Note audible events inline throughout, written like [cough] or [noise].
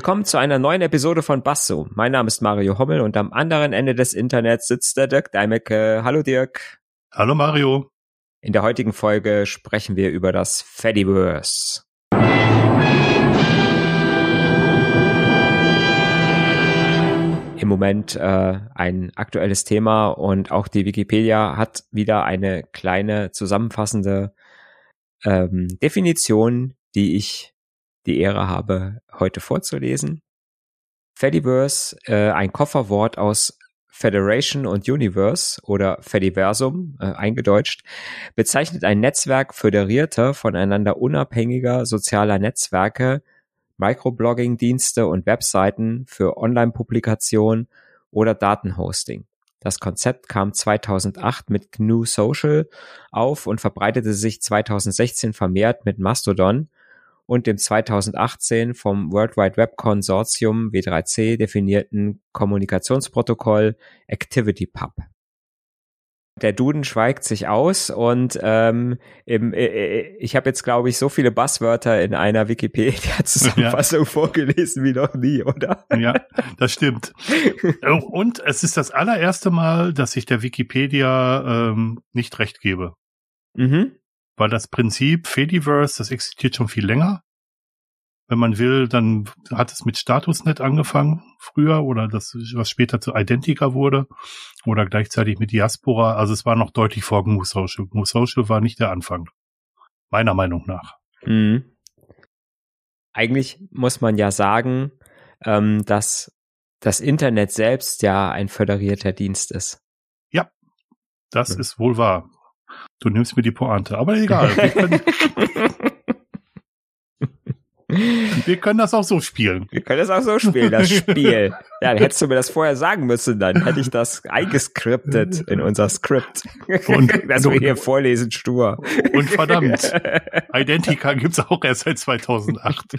Willkommen zu einer neuen Episode von Basso. Mein Name ist Mario Hommel und am anderen Ende des Internets sitzt der Dirk Deimecke. Hallo Dirk. Hallo Mario. In der heutigen Folge sprechen wir über das Fediverse. Im Moment äh, ein aktuelles Thema und auch die Wikipedia hat wieder eine kleine zusammenfassende ähm, Definition, die ich die Ehre habe, heute vorzulesen. Fediverse, äh, ein Kofferwort aus Federation und Universe oder Fediversum, äh, eingedeutscht, bezeichnet ein Netzwerk föderierter, voneinander unabhängiger sozialer Netzwerke, Microblogging-Dienste und Webseiten für Online-Publikation oder Datenhosting. Das Konzept kam 2008 mit GNU Social auf und verbreitete sich 2016 vermehrt mit Mastodon und dem 2018 vom World Wide Web Konsortium W3C definierten Kommunikationsprotokoll ActivityPub. Der Duden schweigt sich aus und ähm, im, äh, äh ich habe jetzt, glaube ich, so viele Buzzwörter in einer Wikipedia-Zusammenfassung [laughs] ja. vorgelesen wie noch nie, oder? Ja, das stimmt. Oh, und es ist das allererste Mal, dass ich der Wikipedia ähm, nicht recht gebe. Mhm weil das Prinzip Fediverse, das existiert schon viel länger. Wenn man will, dann hat es mit StatusNet angefangen früher oder das, was später zu Identica wurde oder gleichzeitig mit Diaspora. Also es war noch deutlich vor GNU Social. GNU Social war nicht der Anfang. Meiner Meinung nach. Mhm. Eigentlich muss man ja sagen, ähm, dass das Internet selbst ja ein föderierter Dienst ist. Ja, das mhm. ist wohl wahr. Du nimmst mir die Pointe, aber egal. Wir können, [laughs] wir können das auch so spielen. Wir können das auch so spielen, das Spiel. Ja, hättest du mir das vorher sagen müssen, dann hätte ich das eingeskriptet in unser Skript. Und, [laughs] dass wir hier vorlesen, stur. Und verdammt, [laughs] Identica gibt's auch erst seit 2008.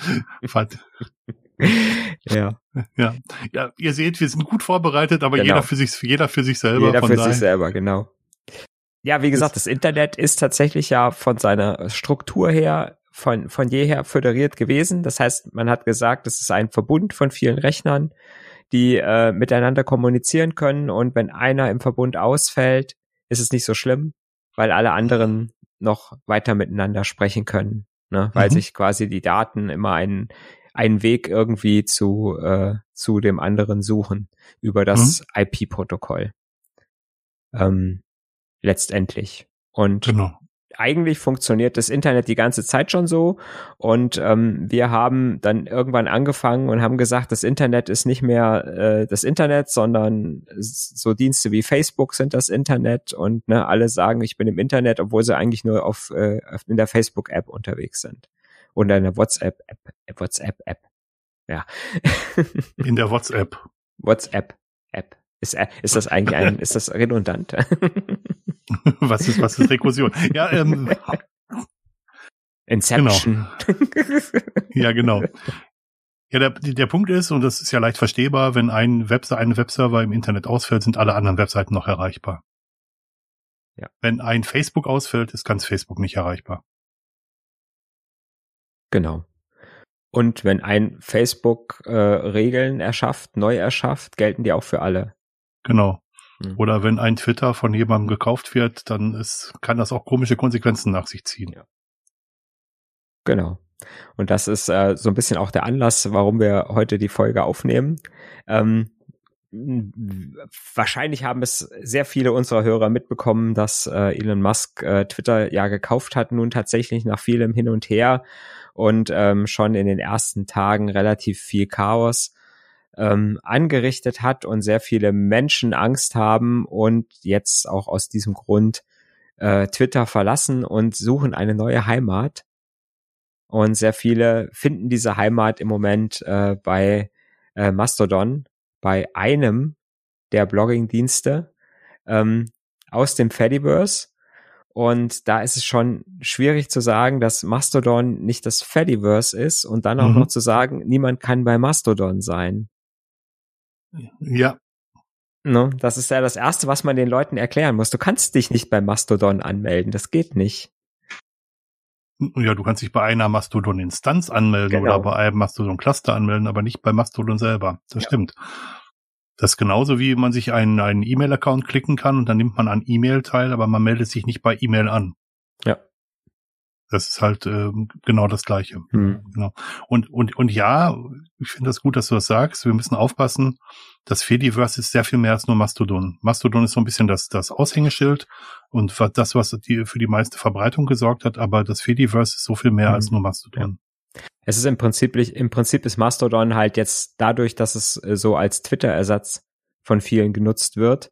Ja. Ja. Ja, ihr seht, wir sind gut vorbereitet, aber genau. jeder für sich, jeder für sich selber. Jeder für sich selber, genau. Ja, wie gesagt, das Internet ist tatsächlich ja von seiner Struktur her von, von jeher föderiert gewesen. Das heißt, man hat gesagt, es ist ein Verbund von vielen Rechnern, die äh, miteinander kommunizieren können und wenn einer im Verbund ausfällt, ist es nicht so schlimm, weil alle anderen noch weiter miteinander sprechen können, ne? weil mhm. sich quasi die Daten immer einen, einen Weg irgendwie zu, äh, zu dem anderen suchen über das mhm. IP-Protokoll. Ähm, letztendlich. Und genau. eigentlich funktioniert das Internet die ganze Zeit schon so. Und ähm, wir haben dann irgendwann angefangen und haben gesagt, das Internet ist nicht mehr äh, das Internet, sondern so Dienste wie Facebook sind das Internet und ne, alle sagen, ich bin im Internet, obwohl sie eigentlich nur auf äh, in der Facebook-App unterwegs sind. Oder in der WhatsApp-App. WhatsApp-App. Ja. [laughs] in der WhatsApp. WhatsApp-App. Ist, äh, ist das eigentlich ein, ist das redundant? [laughs] [laughs] was ist, was ist Rekursion? Ja, ähm, Inception. Genau. ja, genau. Ja, der, der Punkt ist, und das ist ja leicht verstehbar, wenn ein Webser, ein Webserver im Internet ausfällt, sind alle anderen Webseiten noch erreichbar. Ja. Wenn ein Facebook ausfällt, ist ganz Facebook nicht erreichbar. Genau. Und wenn ein Facebook äh, Regeln erschafft, neu erschafft, gelten die auch für alle. Genau. Mhm. Oder wenn ein Twitter von jemandem gekauft wird, dann ist, kann das auch komische Konsequenzen nach sich ziehen. Ja. Genau. Und das ist äh, so ein bisschen auch der Anlass, warum wir heute die Folge aufnehmen. Ähm, wahrscheinlich haben es sehr viele unserer Hörer mitbekommen, dass äh, Elon Musk äh, Twitter ja gekauft hat, nun tatsächlich nach vielem Hin und Her und ähm, schon in den ersten Tagen relativ viel Chaos ähm, angerichtet hat und sehr viele Menschen Angst haben und jetzt auch aus diesem Grund äh, Twitter verlassen und suchen eine neue Heimat. Und sehr viele finden diese Heimat im Moment äh, bei äh, Mastodon, bei einem der Blogging-Dienste ähm, aus dem Fediverse. Und da ist es schon schwierig zu sagen, dass Mastodon nicht das Fediverse ist und dann auch mhm. noch zu sagen, niemand kann bei Mastodon sein. Ja. No, das ist ja das Erste, was man den Leuten erklären muss. Du kannst dich nicht bei Mastodon anmelden. Das geht nicht. Ja, du kannst dich bei einer Mastodon-Instanz anmelden genau. oder bei einem Mastodon-Cluster anmelden, aber nicht bei Mastodon selber. Das ja. stimmt. Das ist genauso wie man sich einen, einen E-Mail-Account klicken kann und dann nimmt man an E-Mail teil, aber man meldet sich nicht bei E-Mail an. Ja. Das ist halt äh, genau das Gleiche. Hm. Genau. Und, und, und ja, ich finde das gut, dass du das sagst. Wir müssen aufpassen. Das Fediverse ist sehr viel mehr als nur Mastodon. Mastodon ist so ein bisschen das, das Aushängeschild und das, was die, für die meiste Verbreitung gesorgt hat. Aber das Fediverse ist so viel mehr hm. als nur Mastodon. Ja. Es ist im Prinzip, im Prinzip ist Mastodon halt jetzt dadurch, dass es äh, so als Twitter-Ersatz von vielen genutzt wird,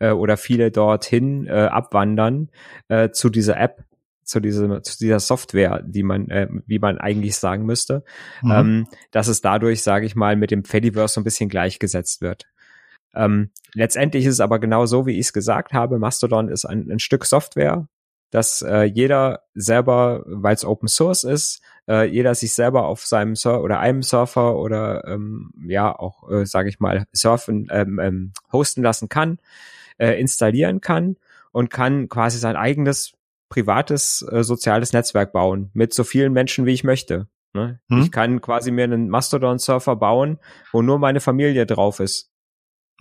äh, oder viele dorthin äh, abwandern äh, zu dieser App, zu dieser, zu dieser Software, die man, äh, wie man eigentlich sagen müsste, mhm. ähm, dass es dadurch, sage ich mal, mit dem Fediverse so ein bisschen gleichgesetzt wird. Ähm, letztendlich ist es aber genau so, wie ich es gesagt habe. Mastodon ist ein, ein Stück Software, dass äh, jeder selber, weil es Open Source ist, äh, jeder sich selber auf seinem Surfer oder einem Surfer oder ähm, ja auch, äh, sage ich mal, surfen, ähm, ähm, hosten lassen kann, äh, installieren kann und kann quasi sein eigenes privates äh, soziales Netzwerk bauen mit so vielen Menschen, wie ich möchte. Ne? Hm? Ich kann quasi mir einen Mastodon-Surfer bauen, wo nur meine Familie drauf ist.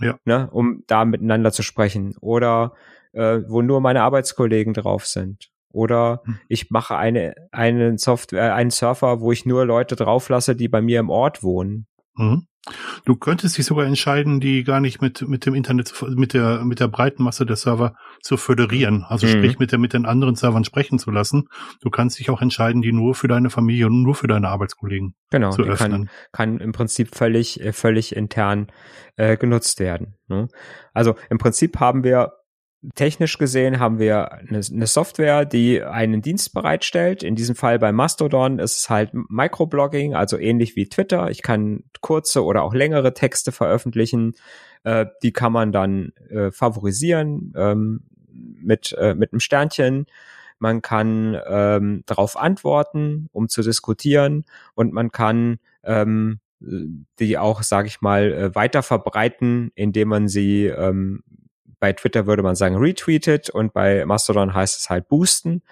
Ja. Ne? Um da miteinander zu sprechen. Oder äh, wo nur meine Arbeitskollegen drauf sind. Oder hm. ich mache eine, einen Software, einen Surfer, wo ich nur Leute drauf lasse, die bei mir im Ort wohnen. Mhm. Du könntest dich sogar entscheiden, die gar nicht mit, mit dem Internet, mit der, mit der breiten Masse der Server zu föderieren. Also mhm. sprich, mit der, mit den anderen Servern sprechen zu lassen. Du kannst dich auch entscheiden, die nur für deine Familie und nur für deine Arbeitskollegen genau, zu öffnen. Kann, kann im Prinzip völlig, äh, völlig intern äh, genutzt werden. Ne? Also im Prinzip haben wir Technisch gesehen haben wir eine, eine, Software, die einen Dienst bereitstellt. In diesem Fall bei Mastodon ist es halt Microblogging, also ähnlich wie Twitter. Ich kann kurze oder auch längere Texte veröffentlichen. Äh, die kann man dann äh, favorisieren ähm, mit, äh, mit einem Sternchen. Man kann ähm, darauf antworten, um zu diskutieren. Und man kann ähm, die auch, sage ich mal, äh, weiter verbreiten, indem man sie ähm, bei Twitter würde man sagen retweetet und bei Mastodon heißt es halt boosten.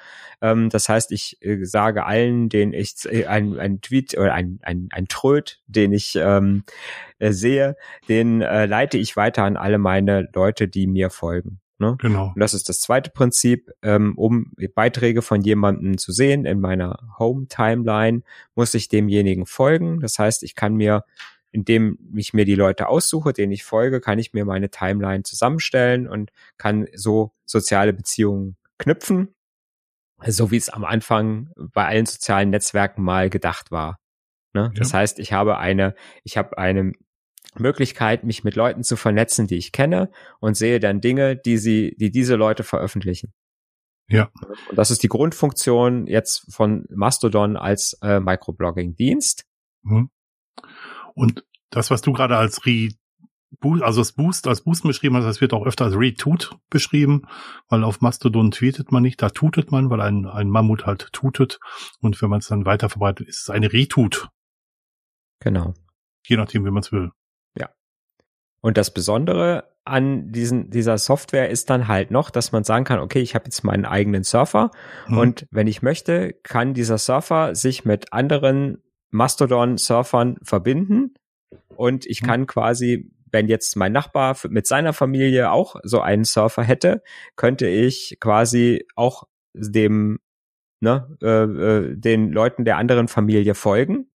Ähm, das heißt, ich äh, sage allen, den ich äh, ein, ein Tweet oder ein, ein, ein Tröd, den ich ähm, äh, sehe, den äh, leite ich weiter an alle meine Leute, die mir folgen. Ne? Genau. Und das ist das zweite Prinzip, ähm, um Beiträge von jemandem zu sehen in meiner Home-Timeline, muss ich demjenigen folgen. Das heißt, ich kann mir indem ich mir die Leute aussuche, denen ich folge, kann ich mir meine Timeline zusammenstellen und kann so soziale Beziehungen knüpfen, so wie es am Anfang bei allen sozialen Netzwerken mal gedacht war. Ne? Ja. Das heißt, ich habe eine, ich habe eine Möglichkeit, mich mit Leuten zu vernetzen, die ich kenne und sehe dann Dinge, die sie, die diese Leute veröffentlichen. Ja. Und das ist die Grundfunktion jetzt von Mastodon als äh, Microblogging-Dienst. Mhm. Und das, was du gerade als Re also das Boost als Boost beschrieben hast, das wird auch öfter als Retut beschrieben, weil auf Mastodon tweetet man nicht, da tutet man, weil ein, ein Mammut halt tutet. Und wenn man es dann weiter verbreitet, ist es eine Retut. Genau. Je nachdem, wie man es will. Ja. Und das Besondere an diesen, dieser Software ist dann halt noch, dass man sagen kann, okay, ich habe jetzt meinen eigenen Surfer hm. und wenn ich möchte, kann dieser Surfer sich mit anderen Mastodon-Surfern verbinden und ich mhm. kann quasi, wenn jetzt mein Nachbar mit seiner Familie auch so einen Surfer hätte, könnte ich quasi auch dem ne, äh, äh, den Leuten der anderen Familie folgen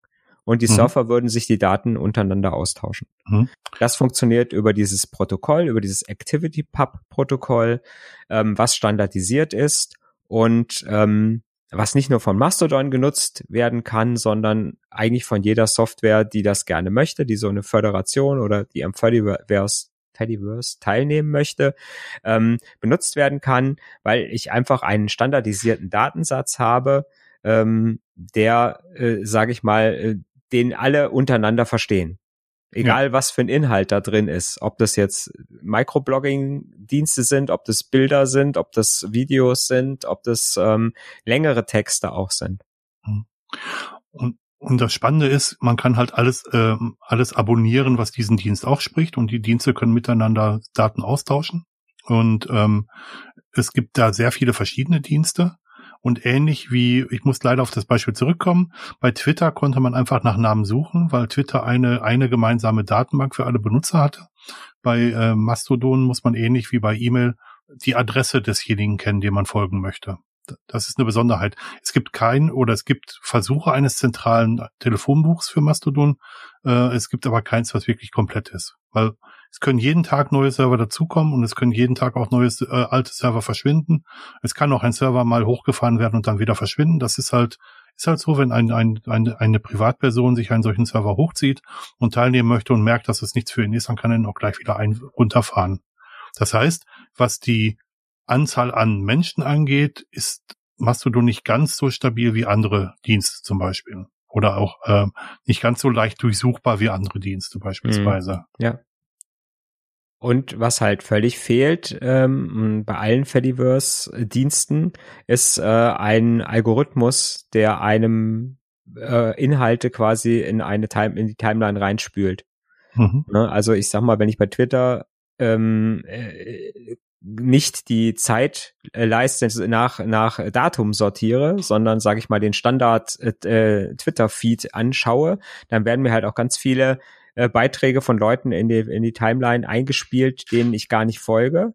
und die mhm. Surfer würden sich die Daten untereinander austauschen. Mhm. Das funktioniert über dieses Protokoll, über dieses ActivityPub-Protokoll, ähm, was standardisiert ist und ähm, was nicht nur von Mastodon genutzt werden kann, sondern eigentlich von jeder Software, die das gerne möchte, die so eine Föderation oder die am Fediverse Fediverse teilnehmen möchte, ähm, benutzt werden kann, weil ich einfach einen standardisierten Datensatz habe, ähm, der, äh, sage ich mal, äh, den alle untereinander verstehen. Egal ja. was für ein Inhalt da drin ist, ob das jetzt Microblogging-Dienste sind, ob das Bilder sind, ob das Videos sind, ob das ähm, längere Texte auch sind. Hm. Und, und das Spannende ist, man kann halt alles, ähm, alles abonnieren, was diesen Dienst auch spricht und die Dienste können miteinander Daten austauschen. Und ähm, es gibt da sehr viele verschiedene Dienste Und ähnlich wie, ich muss leider auf das Beispiel zurückkommen, bei Twitter konnte man einfach nach Namen suchen, weil Twitter eine, eine gemeinsame Datenbank für alle Benutzer hatte. Bei äh, Mastodon muss man ähnlich wie bei E-Mail die Adresse desjenigen kennen, dem man folgen möchte. Das ist eine Besonderheit. Es gibt kein oder es gibt Versuche eines zentralen Telefonbuchs für Mastodon. Äh, es gibt aber keins, was wirklich komplett ist. Weil es können jeden Tag neue Server dazukommen und es können jeden Tag auch neue äh, alte Server verschwinden. Es kann auch ein Server mal hochgefahren werden und dann wieder verschwinden. Das ist halt ist halt so, wenn ein, ein, eine, eine Privatperson sich einen solchen Server hochzieht und teilnehmen möchte und merkt, dass es nichts für ihn ist, dann kann er ihn auch gleich wieder ein, runterfahren. Das heißt, was die Anzahl an Menschen angeht, ist Mastodon nicht ganz so stabil wie andere Dienste zum Beispiel. Oder auch äh, nicht ganz so leicht durchsuchbar wie andere Dienste beispielsweise. Mhm. Ja. Und was halt völlig fehlt ähm, bei allen Fediverse-Diensten, ist äh, ein Algorithmus, der einem äh, Inhalte quasi in eine Time in die Timeline reinspült. Mhm. Ne? Also ich sag mal, wenn ich bei Twitter ähm, äh, nicht die Zeitleiste nach nach Datum sortiere, sondern sage ich mal den Standard äh, Twitter Feed anschaue, dann werden mir halt auch ganz viele äh, Beiträge von Leuten in die, in die Timeline eingespielt, denen ich gar nicht folge.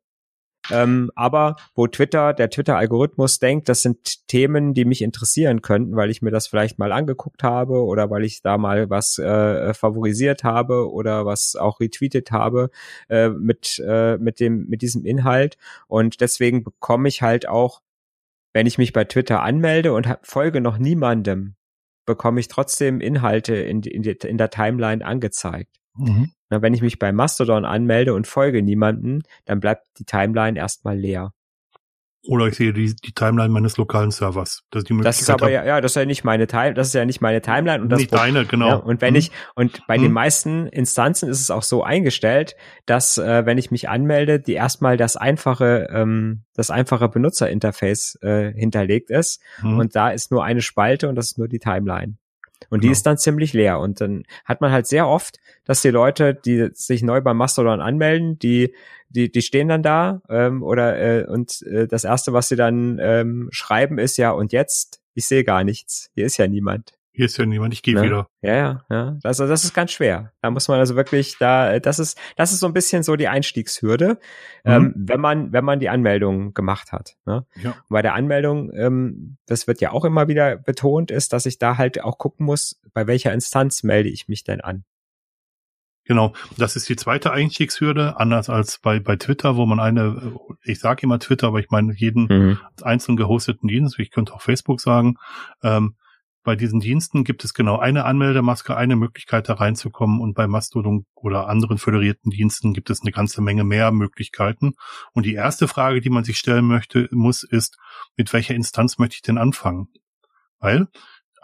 Ähm, aber wo Twitter, der Twitter-Algorithmus denkt, das sind Themen, die mich interessieren könnten, weil ich mir das vielleicht mal angeguckt habe oder weil ich da mal was äh, favorisiert habe oder was auch retweetet habe äh, mit, äh, mit, dem, mit diesem Inhalt. Und deswegen bekomme ich halt auch, wenn ich mich bei Twitter anmelde und folge noch niemandem, bekomme ich trotzdem Inhalte in, in, in der Timeline angezeigt. Mhm. Na, wenn ich mich bei Mastodon anmelde und folge niemanden, dann bleibt die Timeline erstmal leer. Oder ich sehe die, die Timeline meines lokalen Servers. Das ist, die das ist aber ja, ja, das ist ja nicht meine Time, das ist ja nicht meine Timeline und das nicht deine, genau. Ja, und wenn hm. ich und bei hm. den meisten Instanzen ist es auch so eingestellt, dass äh, wenn ich mich anmelde, die erstmal das einfache ähm, das einfache Benutzerinterface äh, hinterlegt ist hm. und da ist nur eine Spalte und das ist nur die Timeline. Und die genau. ist dann ziemlich leer. Und dann hat man halt sehr oft, dass die Leute, die sich neu beim Mastodon anmelden, die, die, die stehen dann da ähm, oder äh, und äh, das erste, was sie dann ähm, schreiben, ist ja, und jetzt, ich sehe gar nichts. Hier ist ja niemand. Hier ist ja niemand, ich gehe ne? wieder. Ja, ja, ja. Also das ist ganz schwer. Da muss man also wirklich, da, das ist, das ist so ein bisschen so die Einstiegshürde, mhm. ähm, wenn man, wenn man die Anmeldung gemacht hat. Ne? Ja. Und bei der Anmeldung, ähm, das wird ja auch immer wieder betont, ist, dass ich da halt auch gucken muss, bei welcher Instanz melde ich mich denn an. Genau, das ist die zweite Einstiegshürde, anders als bei, bei Twitter, wo man eine, ich sage immer Twitter, aber ich meine jeden mhm. einzelnen gehosteten Dienst, ich könnte auch Facebook sagen, ähm, bei diesen Diensten gibt es genau eine Anmeldemaske, eine Möglichkeit da reinzukommen und bei Mastodon oder anderen föderierten Diensten gibt es eine ganze Menge mehr Möglichkeiten. Und die erste Frage, die man sich stellen möchte, muss, ist, mit welcher Instanz möchte ich denn anfangen? Weil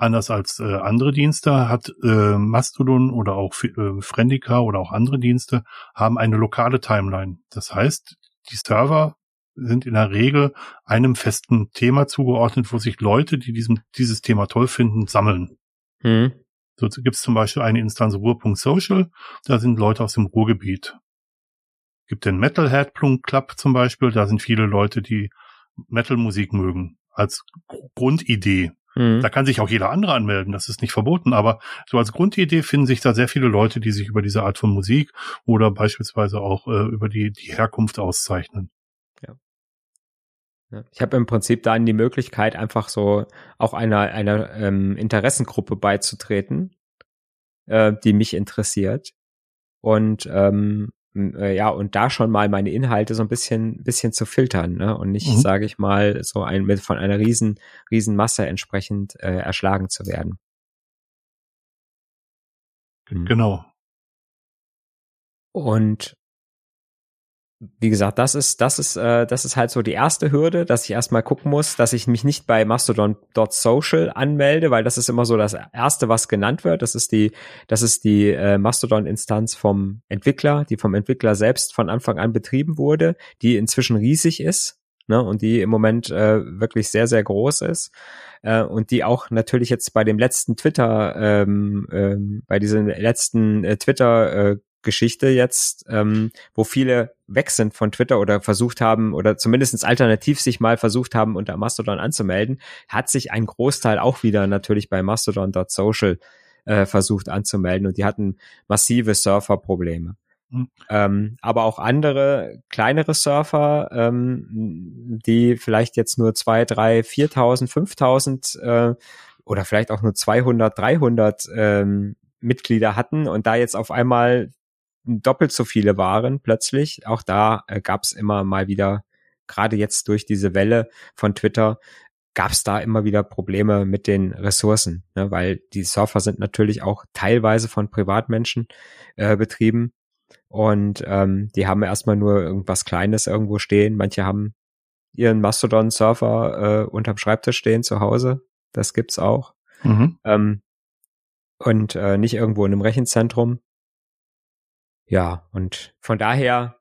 anders als äh, andere Dienste hat äh, Mastodon oder auch äh, Friendica oder auch andere Dienste haben eine lokale Timeline. Das heißt, die Server sind in der Regel einem festen Thema zugeordnet, wo sich Leute, die diesem, dieses Thema toll finden, sammeln. Mhm. So gibt es zum Beispiel eine Instanz Ruhr.social, da sind Leute aus dem Ruhrgebiet. Gibt den Metalhead Club zum Beispiel, da sind viele Leute, die Metal-Musik mögen, als Grundidee. Mhm. Da kann sich auch jeder andere anmelden, das ist nicht verboten, aber so als Grundidee finden sich da sehr viele Leute, die sich über diese Art von Musik oder beispielsweise auch äh, über die, die Herkunft auszeichnen. Ich habe im Prinzip dann die Möglichkeit, einfach so auch einer, einer ähm, Interessengruppe beizutreten, äh, die mich interessiert. Und ähm, äh, ja, und da schon mal meine Inhalte so ein bisschen, bisschen zu filtern, ne? Und nicht, mhm. sage ich mal, so ein mit von einer riesen, riesen Masse entsprechend äh, erschlagen zu werden. Genau. Und wie gesagt, das ist, das ist, äh, das ist halt so die erste Hürde, dass ich erstmal gucken muss, dass ich mich nicht bei Mastodon.social anmelde, weil das ist immer so das erste, was genannt wird. Das ist die, das ist die äh, Mastodon-Instanz vom Entwickler, die vom Entwickler selbst von Anfang an betrieben wurde, die inzwischen riesig ist. Ne, und die im Moment äh, wirklich sehr, sehr groß ist. Äh, und die auch natürlich jetzt bei dem letzten Twitter, ähm, ähm, bei diesem letzten äh, Twitter äh, Geschichte jetzt, ähm, wo viele weg sind von Twitter oder versucht haben oder zumindestens alternativ sich mal versucht haben, unter Mastodon anzumelden, hat sich ein Großteil auch wieder natürlich bei mastodon.social äh, versucht anzumelden und die hatten massive Surferprobleme. Mhm. Ähm, aber auch andere kleinere Surfer, ähm, die vielleicht jetzt nur zwei, drei, viertausend, fünftausend äh, oder vielleicht auch nur 200, 300 ähm, Mitglieder hatten und da jetzt auf einmal doppelt so viele waren plötzlich. Auch da äh, gab es immer mal wieder, gerade jetzt durch diese Welle von Twitter, gab es da immer wieder Probleme mit den Ressourcen, ne? weil die Surfer sind natürlich auch teilweise von Privatmenschen äh, betrieben und ähm, die haben erstmal nur irgendwas Kleines irgendwo stehen. Manche haben ihren Mastodon-Surfer äh, unterm Schreibtisch stehen zu Hause. Das gibt's auch. Mhm. Ähm, und äh, nicht irgendwo in einem Rechenzentrum. Ja, und von daher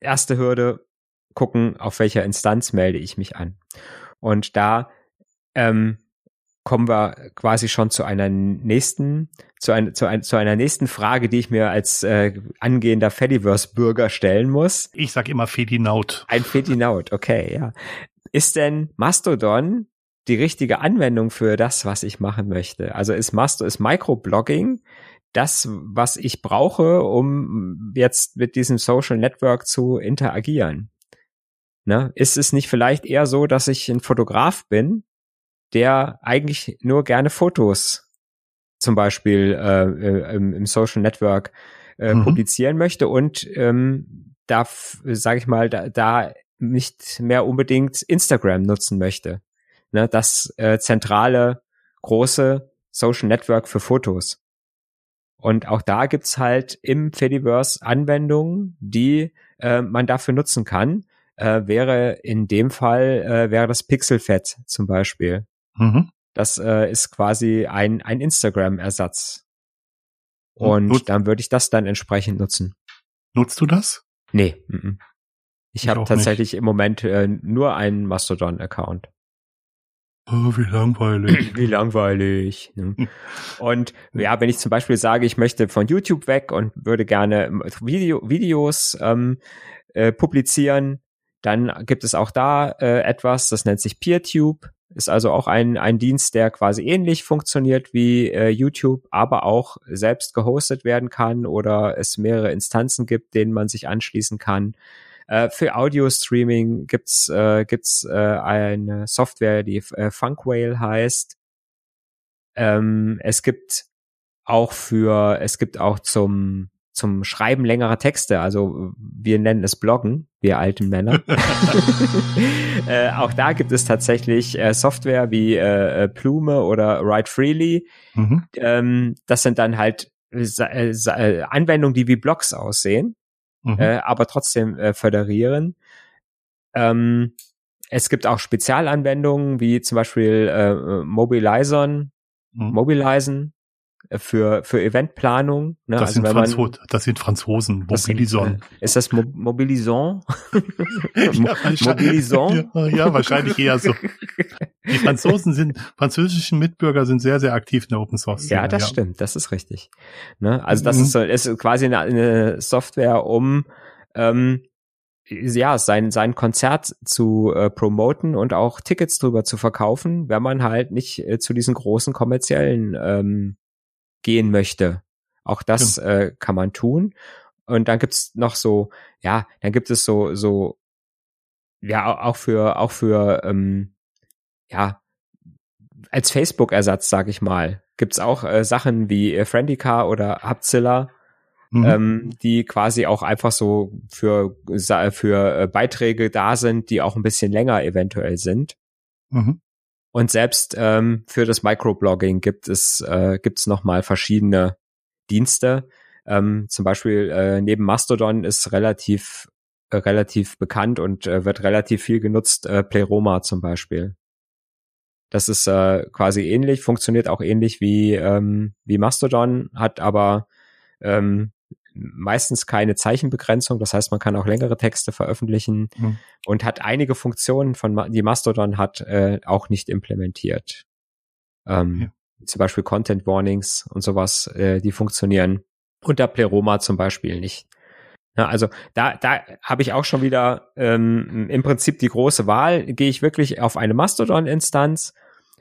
erste Hürde gucken, auf welcher Instanz melde ich mich an. Und da ähm, kommen wir quasi schon zu einer nächsten, zu, ein, zu, ein, zu einer nächsten Frage, die ich mir als äh, angehender Fediverse-Bürger stellen muss. Ich sag immer Fedinaut. Ein Fedinaut, okay, ja. Ist denn Mastodon die richtige Anwendung für das, was ich machen möchte? Also ist Masto, ist Microblogging das, was ich brauche, um jetzt mit diesem Social Network zu interagieren? Ne? Ist es nicht vielleicht eher so, dass ich ein Fotograf bin, der eigentlich nur gerne Fotos zum Beispiel äh, äh im, im, Social Network äh, mhm. publizieren möchte und ähm, da, sage ich mal, da, da nicht mehr unbedingt Instagram nutzen möchte. Ne, das äh, zentrale große Social Network für Fotos. Und auch da gibt's halt im Fediverse Anwendungen, die äh, man dafür nutzen kann. Äh, wäre in dem Fall äh, wäre das Pixelfett zum Beispiel. Mhm. Das äh, ist quasi ein, ein Instagram-Ersatz. Und Nut dann würde ich das dann entsprechend nutzen. Nutzt du das? Nee. M -m. Ich, ich habe tatsächlich nicht. im Moment äh, nur einen Mastodon-Account. Oh, wie langweilig. [clears throat] Wie langweilig. Ne? [laughs] Und ja, wenn ich zum Beispiel sage, ich möchte von YouTube weg und würde gerne Video, Videos ähm, äh, publizieren, dann gibt es auch da äh, etwas, das nennt sich PeerTube. Ist also auch ein, ein Dienst, der quasi ähnlich funktioniert wie äh, YouTube, aber auch selbst gehostet werden kann oder es mehrere Instanzen gibt, denen man sich anschließen kann. Äh, für Audio-Streaming gibt's äh, gibt's äh, eine Software, die äh, Funkwhale heißt. Ähm, es gibt auch für, es gibt auch zum zum Schreiben längerer Texte. Also wir nennen es Bloggen, wir alten Männer. [laughs] [laughs] äh, auch da gibt es tatsächlich äh, Software wie äh, äh Plume oder Write Freely. Mhm. Ähm, das sind dann halt äh, äh, Anwendungen, die wie Blogs aussehen, mhm. äh, aber trotzdem äh, föderieren. Ähm, es gibt auch Spezialanwendungen wie zum Beispiel äh, Mobilizon, mhm. Mobilizen, für, für Eventplanung. Ne? Das, also sind Franzo man, das sind Franzosen, Mobilison. Äh, ist das Mo Mobilison? [laughs] ja, Mobilison? Ja, ja, wahrscheinlich eher so. Die Franzosen sind, französischen Mitbürger sind sehr, sehr aktiv in der Open Source. Ja, das ja. stimmt, das ist richtig. Ne? Also das mhm. ist, so, ist quasi eine, eine Software, um ähm, ja, sein, sein Konzert zu äh, promoten und auch Tickets drüber zu verkaufen, wenn man halt nicht äh, zu diesen großen kommerziellen ähm, gehen möchte. Auch das ja. äh, kann man tun. Und dann gibt's noch so, ja, dann gibt es so, so, ja, auch für, auch für, ähm, ja, als Facebook-Ersatz, sag ich mal, gibt's auch äh, Sachen wie äh, Friendica oder Hubzilla, mhm. ähm, die quasi auch einfach so für, für äh, Beiträge da sind, die auch ein bisschen länger eventuell sind. Mhm. Und selbst ähm, für das Microblogging gibt es äh, gibt's noch mal verschiedene Dienste. Ähm, zum Beispiel äh, neben Mastodon ist relativ äh, relativ bekannt und äh, wird relativ viel genutzt. Äh, Pleroma zum Beispiel. Das ist äh, quasi ähnlich, funktioniert auch ähnlich wie ähm, wie Mastodon, hat aber ähm, meistens keine Zeichenbegrenzung. Das heißt, man kann auch längere Texte veröffentlichen mhm. und hat einige Funktionen von die Mastodon hat äh, auch nicht implementiert. Ähm, ja. Zum Beispiel Content Warnings und sowas, äh, die funktionieren Unter Pleroma zum Beispiel nicht. Ja, also da, da habe ich auch schon wieder ähm, im Prinzip die große Wahl. Gehe ich wirklich auf eine Mastodon-Instanz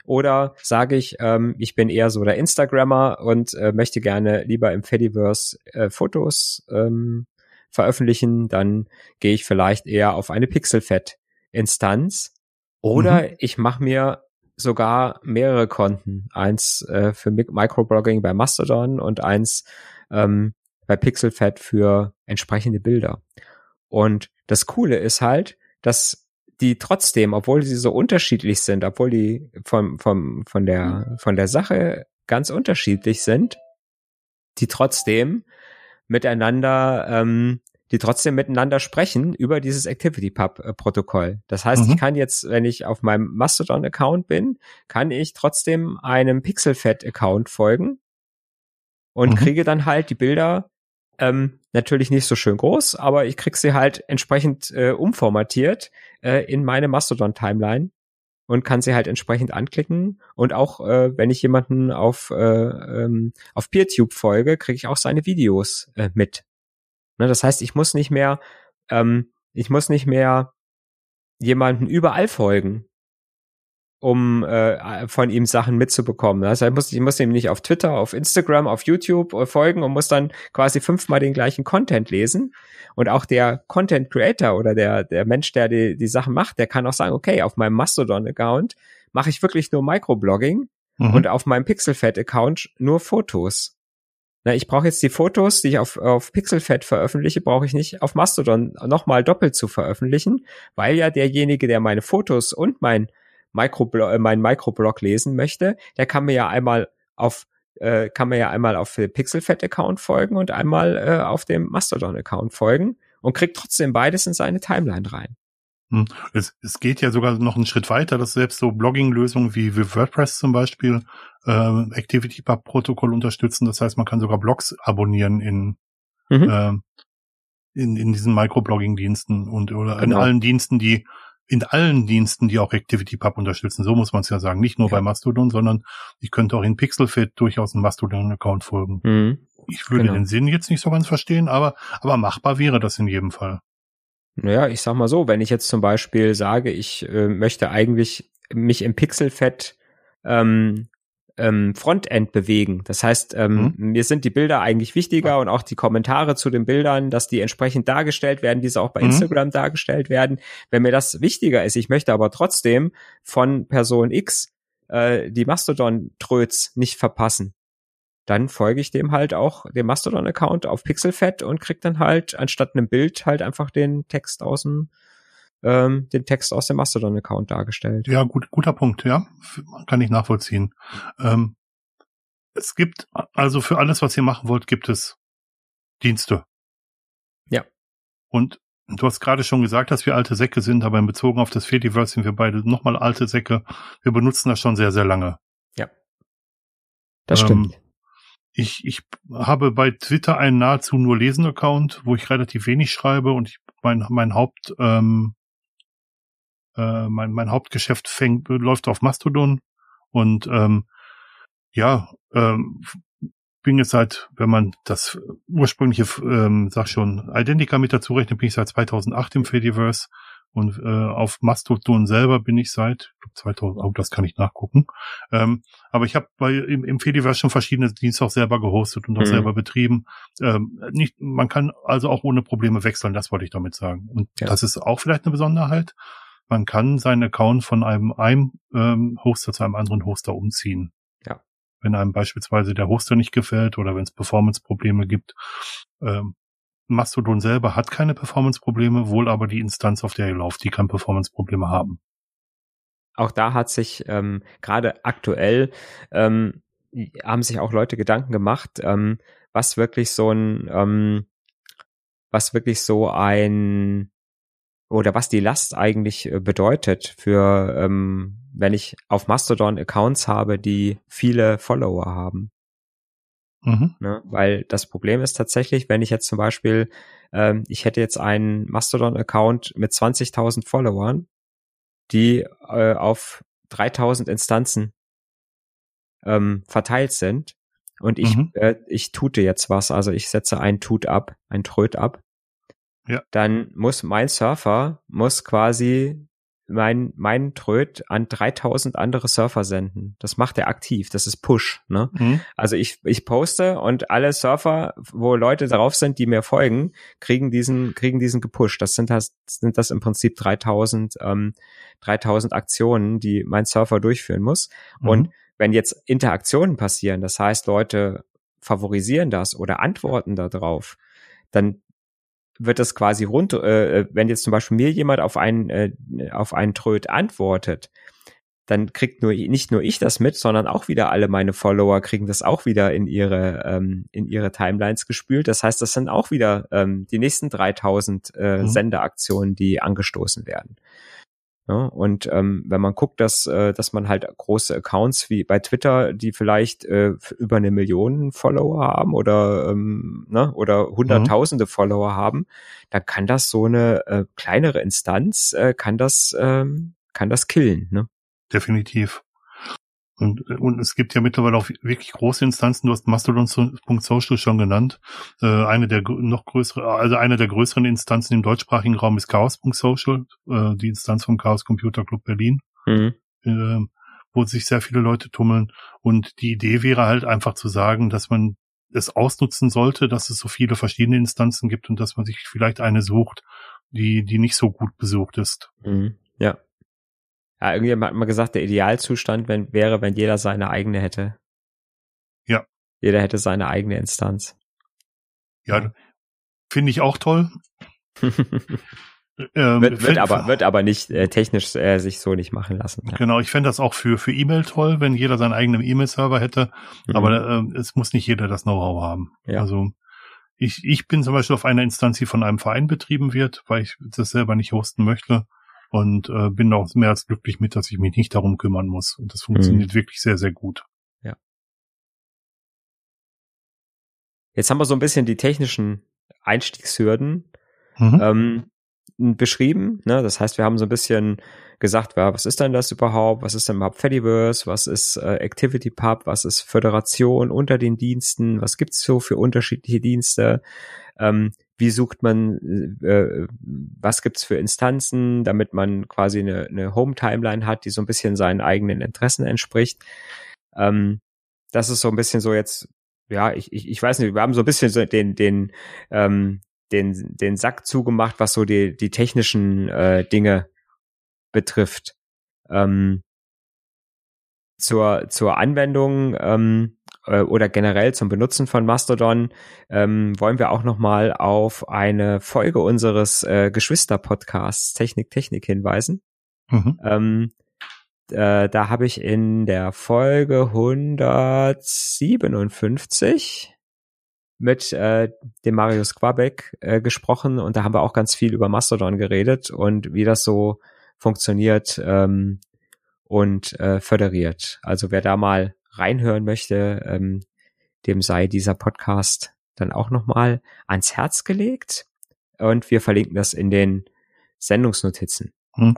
oder sage ich, ähm, ich bin eher so der Instagrammer und äh, möchte gerne lieber im Fediverse äh, Fotos ähm, veröffentlichen, dann gehe ich vielleicht eher auf eine Pixelfed-Instanz. Oder mhm. ich mache mir sogar mehrere Konten. Eins äh, für Microblogging bei Mastodon und eins ähm, bei Pixelfed für entsprechende Bilder. Und das Coole ist halt, dass die trotzdem, obwohl sie so unterschiedlich sind, obwohl die vom, vom, von der, von der Sache ganz unterschiedlich sind, die trotzdem miteinander, ähm, die trotzdem miteinander sprechen über dieses ActivityPub-Protokoll. Das heißt, mhm. ich kann jetzt, wenn ich auf meinem Mastodon-Account bin, kann ich trotzdem einem Pixelfed-Account folgen und mhm. kriege dann halt die Bilder ähm, natürlich nicht so schön groß, aber ich krieg sie halt entsprechend äh, umformatiert äh, in meine Mastodon-Timeline und kann sie halt entsprechend anklicken. Und auch äh, wenn ich jemanden auf, äh, ähm, auf PeerTube folge, kriege ich auch seine Videos äh, mit. Ne, das heißt, ich muss nicht mehr, ähm, ich muss nicht mehr jemanden überall folgen, um äh, von ihm Sachen mitzubekommen. Heißt, ich muss, ich muss ihm nicht auf Twitter, auf Instagram, auf YouTube äh, folgen und muss dann quasi fünfmal den gleichen Content lesen. Und auch der Content Creator oder der, der Mensch, der die, die Sachen macht, der kann auch sagen, okay, auf meinem Mastodon-Account mache ich wirklich nur Microblogging mhm. und auf meinem Pixelfed-Account nur Fotos. Na, ich brauche jetzt die Fotos, die ich auf, auf Pixelfed veröffentliche, brauche ich nicht auf Mastodon nochmal doppelt zu veröffentlichen, weil ja derjenige, der meine Fotos und mein Microblog, äh, meinen Microblog lesen möchte, der kann mir ja einmal auf äh, kann mir ja einmal auf den Pixelfed-Account folgen und einmal äh, auf dem Mastodon-Account folgen und kriegt trotzdem beides in seine Timeline rein. Hm. Es, es geht ja sogar noch einen Schritt weiter, dass selbst so Blogging-Lösungen wie, wie WordPress zum Beispiel äh, ActivityPub-Protokoll unterstützen. Das heißt, man kann sogar Blogs abonnieren in, mhm. äh, in, in diesen Microblogging-Diensten und oder genau. in allen Diensten, die in allen Diensten, die auch ActivityPub unterstützen. So muss man es ja sagen. Nicht nur ja. bei Mastodon, sondern ich könnte auch in Pixelfit durchaus einen Mastodon-Account folgen. Mhm. Ich würde genau. den Sinn jetzt nicht so ganz verstehen, aber, aber machbar wäre das in jedem Fall. Naja, ich sag mal so, wenn ich jetzt zum Beispiel sage, ich äh, möchte eigentlich mich im Pixelfett ähm, ähm, Frontend bewegen. Das heißt, ähm, mhm. mir sind die Bilder eigentlich wichtiger und auch die Kommentare zu den Bildern, dass die entsprechend dargestellt werden, diese auch bei mhm. Instagram dargestellt werden. Wenn mir das wichtiger ist, ich möchte aber trotzdem von Person X äh, die Mastodon-Tröts nicht verpassen, dann folge ich dem halt auch dem Mastodon-Account auf Pixelfett und krieg dann halt anstatt einem Bild halt einfach den Text aus dem ähm, den Text aus dem Mastodon-Account dargestellt. Ja, gut, guter Punkt, ja. Kann ich nachvollziehen. Ähm, es gibt, also für alles, was ihr machen wollt, gibt es Dienste. Ja. Und du hast gerade schon gesagt, dass wir alte Säcke sind, aber in Bezug auf das Fediverse sind wir beide nochmal alte Säcke. Wir benutzen das schon sehr, sehr lange. Ja. Das ähm, stimmt. Ich, ich habe bei Twitter einen nahezu nur lesen Account, wo ich relativ wenig schreibe und ich mein, mein Haupt ähm, äh, mein, mein Hauptgeschäft fängt, läuft auf Mastodon und ähm, ja, ähm, bin jetzt seit, wenn man das ursprüngliche, ähm, sag schon, Identica mit dazu rechnet, bin ich seit 2008 im Fediverse und äh, auf Mastodon selber bin ich seit 2000, oh, das kann ich nachgucken. Ähm, aber ich habe bei im, im Fediverse schon verschiedene Dienste auch selber gehostet und auch mhm. selber betrieben. Ähm, nicht, man kann also auch ohne Probleme wechseln, das wollte ich damit sagen. Und ja. das ist auch vielleicht eine Besonderheit man kann seinen Account von einem, einem ähm, Hoster zu einem anderen Hoster umziehen. Ja. Wenn einem beispielsweise der Hoster nicht gefällt oder wenn es Performance-Probleme gibt. Ähm, Mastodon selber hat keine Performance-Probleme, wohl aber die Instanz, auf der ihr lauft, die kann Performance-Probleme haben. Auch da hat sich ähm, gerade aktuell ähm, haben sich auch Leute Gedanken gemacht, ähm, was wirklich so ein ähm, was wirklich so ein oder was die Last eigentlich äh, bedeutet für, ähm, wenn ich auf Mastodon Accounts habe, die viele Follower haben. Mhm. Ne? Weil das Problem ist tatsächlich, wenn ich jetzt zum Beispiel, ähm, ich hätte jetzt einen Mastodon-Account mit 20.000 Followern, die äh, auf 3.000 Instanzen ähm, verteilt sind und ich, mhm. äh, ich tute jetzt was, also ich setze ein Tut ab, ein Tröd ab, ja. dann muss mein Surfer, muss quasi mein, mein Tröd an 3000 andere Surfer senden. Das macht er aktiv. Das ist Push, ne? Mhm. Also ich, ich poste und alle Surfer, wo Leute drauf sind, die mir folgen, kriegen diesen, kriegen diesen gepusht. Das sind das, sind das im Prinzip 3000, ähm, 3000 Aktionen, die mein Surfer durchführen muss. Mhm. Und wenn jetzt Interaktionen passieren, das heißt, Leute favorisieren das oder antworten darauf, dann wird das quasi rund, äh, wenn jetzt zum Beispiel mir jemand auf einen, äh, auf einen Tröd antwortet, dann kriegt nur nicht nur ich das mit, sondern auch wieder alle meine Follower kriegen das auch wieder in ihre ähm, in ihre Timelines gespült. Das heißt, das sind auch wieder ähm, die nächsten 3000 äh, mhm. Sendeaktionen, die angestoßen werden. Ja, und ähm, wenn man guckt, dass, äh, dass man halt große Accounts wie bei Twitter, die vielleicht äh, über eine Million Follower haben oder, ähm, ne, oder hunderttausende mhm. Follower haben, dann kann das so eine äh, kleinere Instanz, äh, kann das, ähm, kann das killen. Ne? Definitiv. Und, und es gibt ja mittlerweile auch wirklich große Instanzen. Du hast Mastodon.social schon genannt. Äh, eine der noch größere, also eine der größeren Instanzen im deutschsprachigen Raum ist Chaos.social, äh, die Instanz vom Chaos Computer Club Berlin, mhm. äh, wo sich sehr viele Leute tummeln. Und die Idee wäre halt einfach zu sagen, dass man es ausnutzen sollte, dass es so viele verschiedene Instanzen gibt und dass man sich vielleicht eine sucht, die, die nicht so gut besucht ist. Mhm. Ja. Ja, irgendjemand hat mal gesagt, der Idealzustand wenn, wäre, wenn jeder seine eigene hätte. Ja. Jeder hätte seine eigene Instanz. Ja, finde ich auch toll. [laughs] ähm, wird, wird aber wird aber nicht äh, technisch äh, sich so nicht machen lassen. Ja. Genau, ich fände das auch für für E-Mail toll, wenn jeder seinen eigenen E-Mail-Server hätte. Mhm. Aber äh, es muss nicht jeder das Know-how haben. Ja. Also ich ich bin zum Beispiel auf einer Instanz, die von einem Verein betrieben wird, weil ich das selber nicht hosten möchte und äh, bin auch mehr als glücklich mit, dass ich mich nicht darum kümmern muss. Und das funktioniert mhm. wirklich sehr, sehr gut. Ja. Jetzt haben wir so ein bisschen die technischen Einstiegshürden mhm. ähm, beschrieben. Ne? Das heißt, wir haben so ein bisschen gesagt, ja, was ist denn das überhaupt? Was ist denn überhaupt Fediverse? Was ist äh, ActivityPub? Was ist Föderation unter den Diensten? Was gibt's so für unterschiedliche Dienste? Ähm, wie sucht man, äh, was gibt's für Instanzen, damit man quasi eine, eine Home-Timeline hat, die so ein bisschen seinen eigenen Interessen entspricht. Ähm, das ist so ein bisschen so jetzt, ja, ich, ich, ich weiß nicht, wir haben so ein bisschen so den, den, ähm, den, den Sack zugemacht, was so die, die technischen äh, Dinge betrifft. Ähm, zur, zur Anwendung ähm, äh, oder generell zum Benutzen von Mastodon ähm, wollen wir auch nochmal auf eine Folge unseres äh, Geschwister-Podcasts Technik Technik hinweisen. Mhm. Ähm, äh, da habe ich in der Folge 157 mit äh, dem Marius Quabeck äh, gesprochen und da haben wir auch ganz viel über Mastodon geredet und wie das so funktioniert ähm, und äh, föderiert. Also wer da mal reinhören möchte, ähm, dem sei dieser Podcast dann auch nochmal ans Herz gelegt. Und wir verlinken das in den Sendungsnotizen. Hm.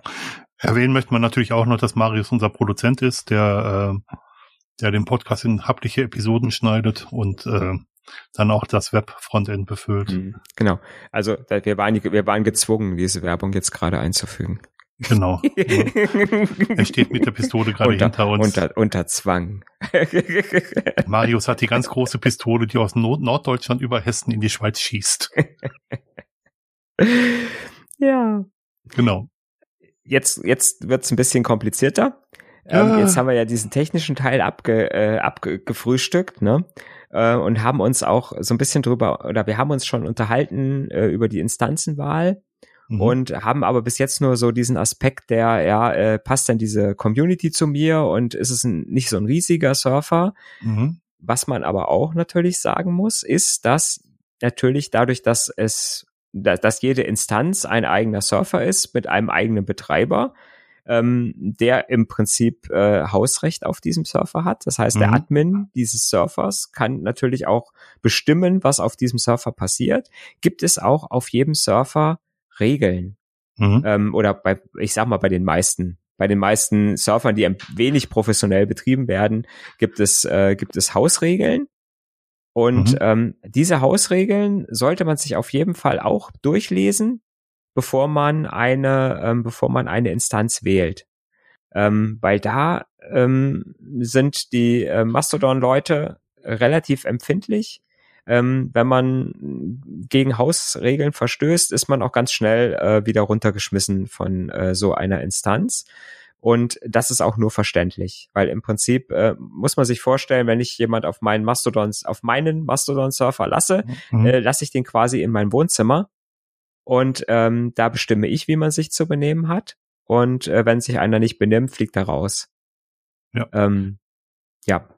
Erwähnen möchte man natürlich auch noch, dass Marius unser Produzent ist, der, äh, der den Podcast in hapliche Episoden schneidet und äh, dann auch das Web-Frontend befüllt. Hm, genau. Also wir waren, wir waren gezwungen, diese Werbung jetzt gerade einzufügen. Genau. er steht mit der Pistole gerade unter, hinter uns. Unter, unter Zwang. Marius hat die ganz große Pistole, die aus Nord Norddeutschland über Hessen in die Schweiz schießt. [laughs] ja. Genau. Jetzt, jetzt wird's ein bisschen komplizierter. Ja. Ähm, jetzt haben wir ja diesen technischen Teil abge, äh, abgefrühstückt, ne? Äh, und haben uns auch so ein bisschen drüber, oder wir haben uns schon unterhalten äh, über die Instanzenwahl mhm. und haben aber bis jetzt nur so diesen Aspekt, der, ja, äh, passt denn diese Community zu mir und ist es ein, nicht so ein riesiger Surfer? Mhm. Was man aber auch natürlich sagen muss, ist, dass natürlich dadurch, dass es, dass jede Instanz ein eigener Surfer ist mit einem eigenen Betreiber, ähm, der im Prinzip äh, Hausrecht auf diesem Surfer hat. Das heißt, mhm. der Admin dieses Surfers kann natürlich auch bestimmen, was auf diesem Surfer passiert. Gibt es auch auf jedem Surfer Regeln. Mhm. Ähm, oder bei, ich sag mal, bei den meisten, bei den meisten Surfern, die ein wenig professionell betrieben werden, gibt es, äh, gibt es Hausregeln. Und mhm. ähm, diese Hausregeln sollte man sich auf jeden Fall auch durchlesen, bevor man eine, ähm, bevor man eine Instanz wählt. Ähm, weil da ähm, sind die äh, Mastodon-Leute relativ empfindlich. Ähm, wenn man gegen Hausregeln verstößt, ist man auch ganz schnell äh, wieder runtergeschmissen von äh, so einer Instanz. Und das ist auch nur verständlich, weil im Prinzip äh, muss man sich vorstellen, wenn ich jemand auf meinen Mastodons, auf meinen Mastodon-Surfer lasse, mhm. äh, lasse ich den quasi in mein Wohnzimmer und ähm, da bestimme ich, wie man sich zu benehmen hat. Und äh, wenn sich einer nicht benimmt, fliegt er raus. Ja. Ähm, ja.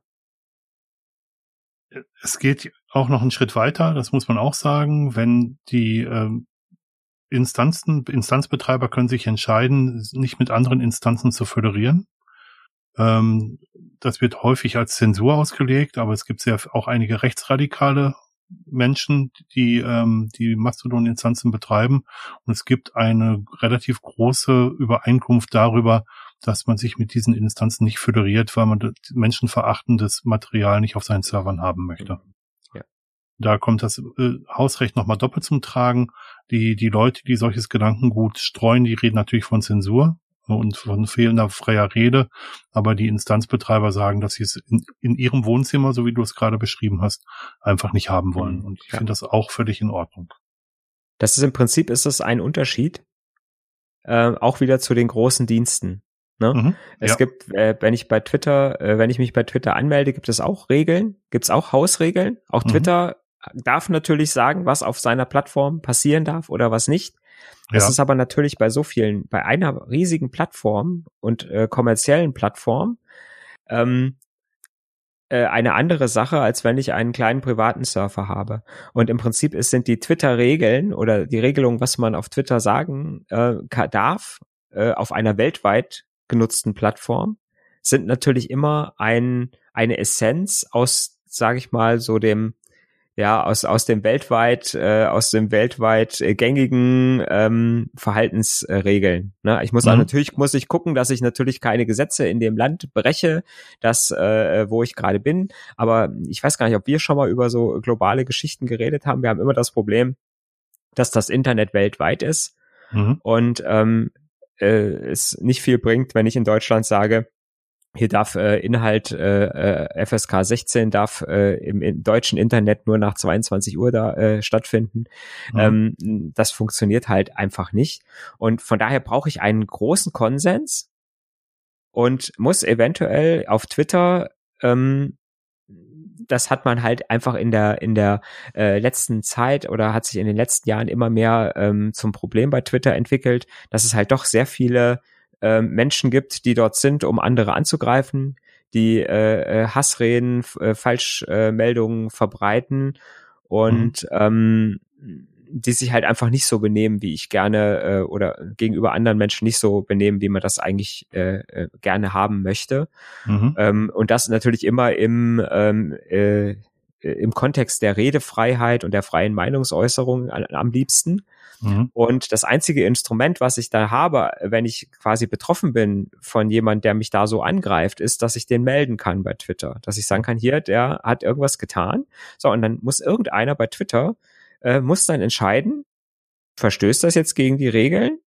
Es geht auch noch einen Schritt weiter, das muss man auch sagen, wenn die ähm, Instanzen, Instanzbetreiber können sich entscheiden, nicht mit anderen Instanzen zu föderieren. Ähm, das wird häufig als Zensur ausgelegt, aber es gibt sehr auch einige rechtsradikale Menschen, die ähm, die Mastodon-Instanzen betreiben. Und es gibt eine relativ große Übereinkunft darüber, dass man sich mit diesen Instanzen nicht föderiert, weil man menschenverachtendes Material nicht auf seinen Servern haben möchte. Da kommt das äh, Hausrecht nochmal doppelt zum Tragen. Die, die Leute, die solches Gedankengut streuen, die reden natürlich von Zensur und von fehlender freier Rede, aber die Instanzbetreiber sagen, dass sie es in, in ihrem Wohnzimmer, so wie du es gerade beschrieben hast, einfach nicht haben wollen. Mhm. Und ich ja. finde das auch völlig in Ordnung. Das ist im Prinzip ist es ein Unterschied, äh, auch wieder zu den großen Diensten. Ne? Mhm, es ja. gibt, äh, wenn ich bei Twitter, äh, wenn ich mich bei Twitter anmelde, gibt es auch Regeln, gibt es auch Hausregeln. Auch mhm. Twitter darf natürlich sagen, was auf seiner Plattform passieren darf oder was nicht. Das ja. ist aber natürlich bei so vielen, bei einer riesigen Plattform und äh, kommerziellen Plattform ähm, äh, eine andere Sache, als wenn ich einen kleinen privaten Surfer habe. Und im Prinzip ist, sind die Twitter-Regeln oder die Regelung, was man auf Twitter sagen äh, darf, äh, auf einer weltweit genutzten Plattform, sind natürlich immer ein, eine Essenz aus, sage ich mal, so dem ja aus aus dem weltweit äh, aus dem weltweit äh, gängigen ähm, Verhaltensregeln. Ne? Ich muss mhm. auch natürlich muss ich gucken, dass ich natürlich keine Gesetze in dem Land breche, das äh, wo ich gerade bin. Aber ich weiß gar nicht, ob wir schon mal über so globale Geschichten geredet haben. Wir haben immer das Problem, dass das Internet weltweit ist mhm. und ähm, äh, es nicht viel bringt, wenn ich in Deutschland sage, hier darf äh, Inhalt äh, äh FSK 16 darf äh, im, im deutschen Internet nur nach 22 Uhr da äh, stattfinden. Mhm. Ähm, das funktioniert halt einfach nicht. Und von daher brauche ich einen großen Konsens und muss eventuell auf Twitter ähm, das hat man halt einfach in der in der äh, letzten Zeit oder hat sich in den letzten Jahren immer mehr ähm, zum Problem bei Twitter entwickelt, dass es halt doch sehr viele äh, Menschen gibt, die dort sind, um andere anzugreifen, die äh, äh Hassreden, äh, Falschmeldungen verbreiten und mhm. ähm, die sich halt einfach nicht so benehmen, wie ich gerne äh, oder gegenüber anderen Menschen nicht so benehmen, wie man das eigentlich äh, äh, gerne haben möchte. Mhm. Ähm, und das natürlich immer im ähm, äh, im Kontext der Redefreiheit und der freien Meinungsäußerung am liebsten. Mhm. Und das einzige Instrument, was ich da habe, wenn ich quasi betroffen bin von jemand, der mich da so angreift, ist, dass ich den melden kann bei Twitter. Dass ich sagen kann, hier, der hat irgendwas getan. So, und dann muss irgendeiner bei Twitter, äh, muss dann entscheiden, verstößt das jetzt gegen die Regeln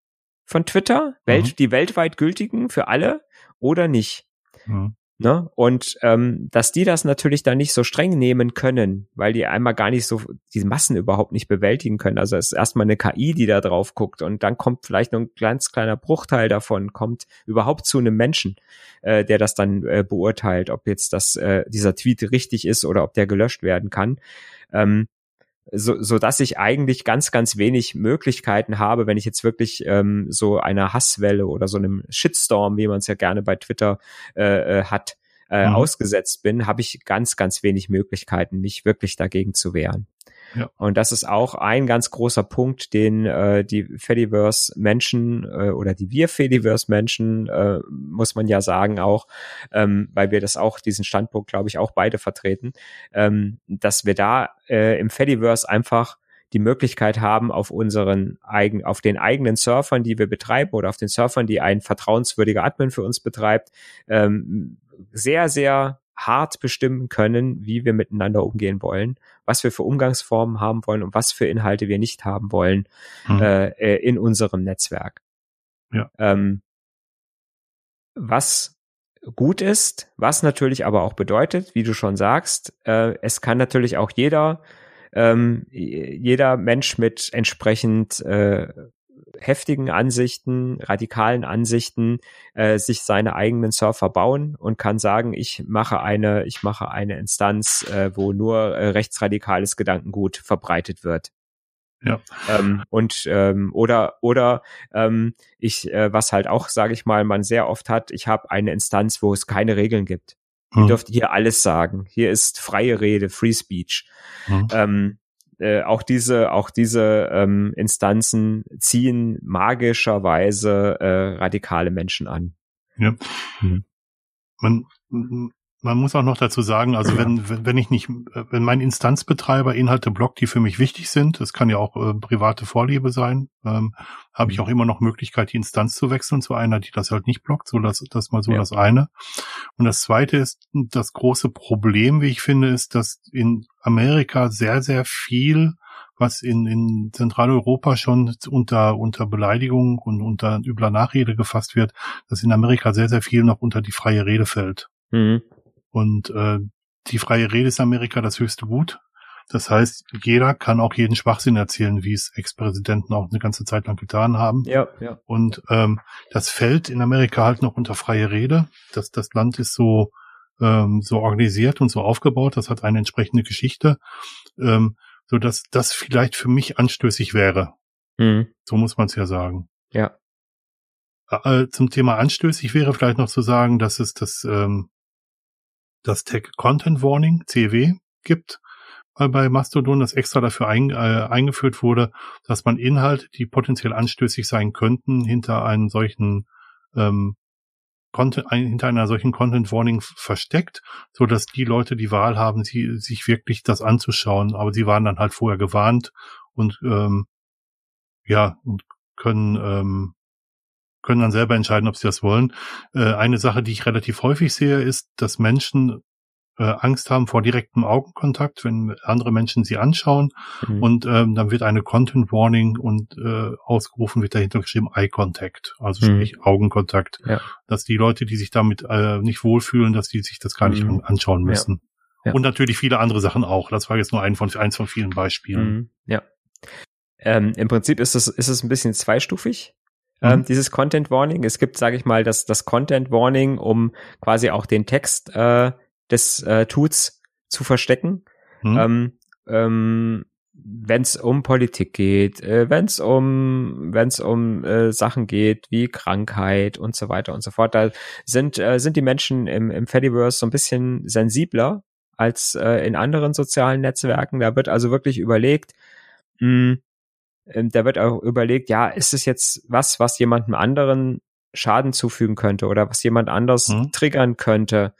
von Twitter, Welt, mhm. die weltweit gültigen für alle oder nicht. Mhm. Ne? Und ähm, dass die das natürlich dann nicht so streng nehmen können, weil die einmal gar nicht so diese Massen überhaupt nicht bewältigen können. Also es ist erstmal eine KI, die da drauf guckt und dann kommt vielleicht nur ein ganz kleiner Bruchteil davon, kommt überhaupt zu einem Menschen, äh, der das dann äh, beurteilt, ob jetzt das äh, dieser Tweet richtig ist oder ob der gelöscht werden kann. Ähm, so, so dass ich eigentlich ganz, ganz wenig Möglichkeiten habe, wenn ich jetzt wirklich ähm, so einer Hasswelle oder so einem Shitstorm, wie man es ja gerne bei Twitter äh, äh, hat, äh, mhm. ausgesetzt bin, habe ich ganz, ganz wenig Möglichkeiten, mich wirklich dagegen zu wehren. Und das ist auch ein ganz großer Punkt, den äh, die Fediverse-Menschen äh, oder die wir Fediverse-Menschen, äh, muss man ja sagen auch, ähm, weil wir das auch, diesen Standpunkt, glaube ich, auch beide vertreten, ähm, dass wir da äh, im Fediverse einfach die Möglichkeit haben, auf unseren eigen, auf den eigenen Surfern, die wir betreiben oder auf den Surfern, die ein vertrauenswürdiger Admin für uns betreibt, ähm, sehr, sehr hart bestimmen können, wie wir miteinander umgehen wollen, was wir für Umgangsformen haben wollen und was für Inhalte wir nicht haben wollen mhm. äh, äh in unserem Netzwerk. Ja. Ähm, was gut ist, was natürlich aber auch bedeutet, wie du schon sagst, äh, es kann natürlich auch jeder, ähm, jeder Mensch mit entsprechend äh, heftigen Ansichten, radikalen Ansichten, äh, sich seine eigenen Surfer bauen und kann sagen, ich mache eine, ich mache eine Instanz, äh, wo nur äh, rechtsradikales Gedankengut verbreitet wird. Ja. Ähm, und ähm, oder oder ähm, ich, äh, was halt auch, sage ich mal, man sehr oft hat, ich habe eine Instanz, wo es keine Regeln gibt. Ihr hm. dürft hier alles sagen. Hier ist freie Rede, Free Speech. Hm. Ähm, äh, auch diese, auch diese ähm, Instanzen ziehen magischerweise äh, radikale Menschen an. Ja. Mhm. Man, man muss auch noch dazu sagen, also wenn, wenn, wenn ich nicht, wenn mein Instanzbetreiber Inhalte blockt, die für mich wichtig sind, das kann ja auch äh, private Vorliebe sein, ähm, habe ich mhm. auch immer noch Möglichkeit, die Instanz zu wechseln zu einer, die das halt nicht blockt. So das, das mal so ja. das eine. Und das zweite ist, das große Problem, wie ich finde, ist, dass in Amerika sehr, sehr viel was in, in Zentraleuropa schon unter, unter Beleidigung und unter übler Nachrede gefasst wird, dass in Amerika sehr, sehr viel noch unter die freie Rede fällt. Mhm. Und äh, die freie Rede ist Amerika das höchste Gut. Das heißt, jeder kann auch jeden Schwachsinn erzählen, wie es Ex-Präsidenten auch eine ganze Zeit lang getan haben. Ja, ja. Und ähm, das fällt in Amerika halt noch unter freie Rede. Das, das Land ist so, ähm, so organisiert und so aufgebaut. Das hat eine entsprechende Geschichte, ähm, so dass das vielleicht für mich anstößig wäre. Mhm. So muss man es ja sagen. Ja. Äh, zum Thema anstößig wäre vielleicht noch zu sagen, dass es das ähm, das Tag Content Warning, CW, gibt weil bei Mastodon, das extra dafür ein, äh, eingeführt wurde, dass man Inhalte, die potenziell anstößig sein könnten, hinter einem solchen ähm, Content, ein, hinter einer solchen Content Warning versteckt, so dass die Leute die Wahl haben, sie, sich wirklich das anzuschauen. Aber sie waren dann halt vorher gewarnt und ähm, ja und können ähm, können dann selber entscheiden, ob sie das wollen. Äh, eine Sache, die ich relativ häufig sehe, ist, dass Menschen äh, Angst haben vor direktem Augenkontakt, wenn andere Menschen sie anschauen mhm. und ähm, dann wird eine Content Warning und äh, ausgerufen wird dahinter geschrieben Eye Contact, also mhm. sprich Augenkontakt, ja. dass die Leute, die sich damit äh, nicht wohlfühlen, dass die sich das gar nicht mhm. anschauen müssen. Ja. Ja. Und natürlich viele andere Sachen auch. Das war jetzt nur ein von eins von vielen Beispielen. Mhm. Ja. Ähm, Im Prinzip ist es ist es ein bisschen zweistufig ähm, mhm. dieses Content Warning. Es gibt, sage ich mal, das, das Content Warning, um quasi auch den Text äh, des äh, Tuts zu verstecken. Mhm. Ähm, ähm, wenn es um Politik geht, äh, wenn es um wenn es um äh, Sachen geht wie Krankheit und so weiter und so fort, da sind äh, sind die Menschen im im Fediverse so ein bisschen sensibler als äh, in anderen sozialen Netzwerken. Da wird also wirklich überlegt, mh, hm, ähm, da wird auch überlegt, ja, ist es jetzt was, was jemandem anderen Schaden zufügen könnte oder was jemand anders mhm. triggern könnte,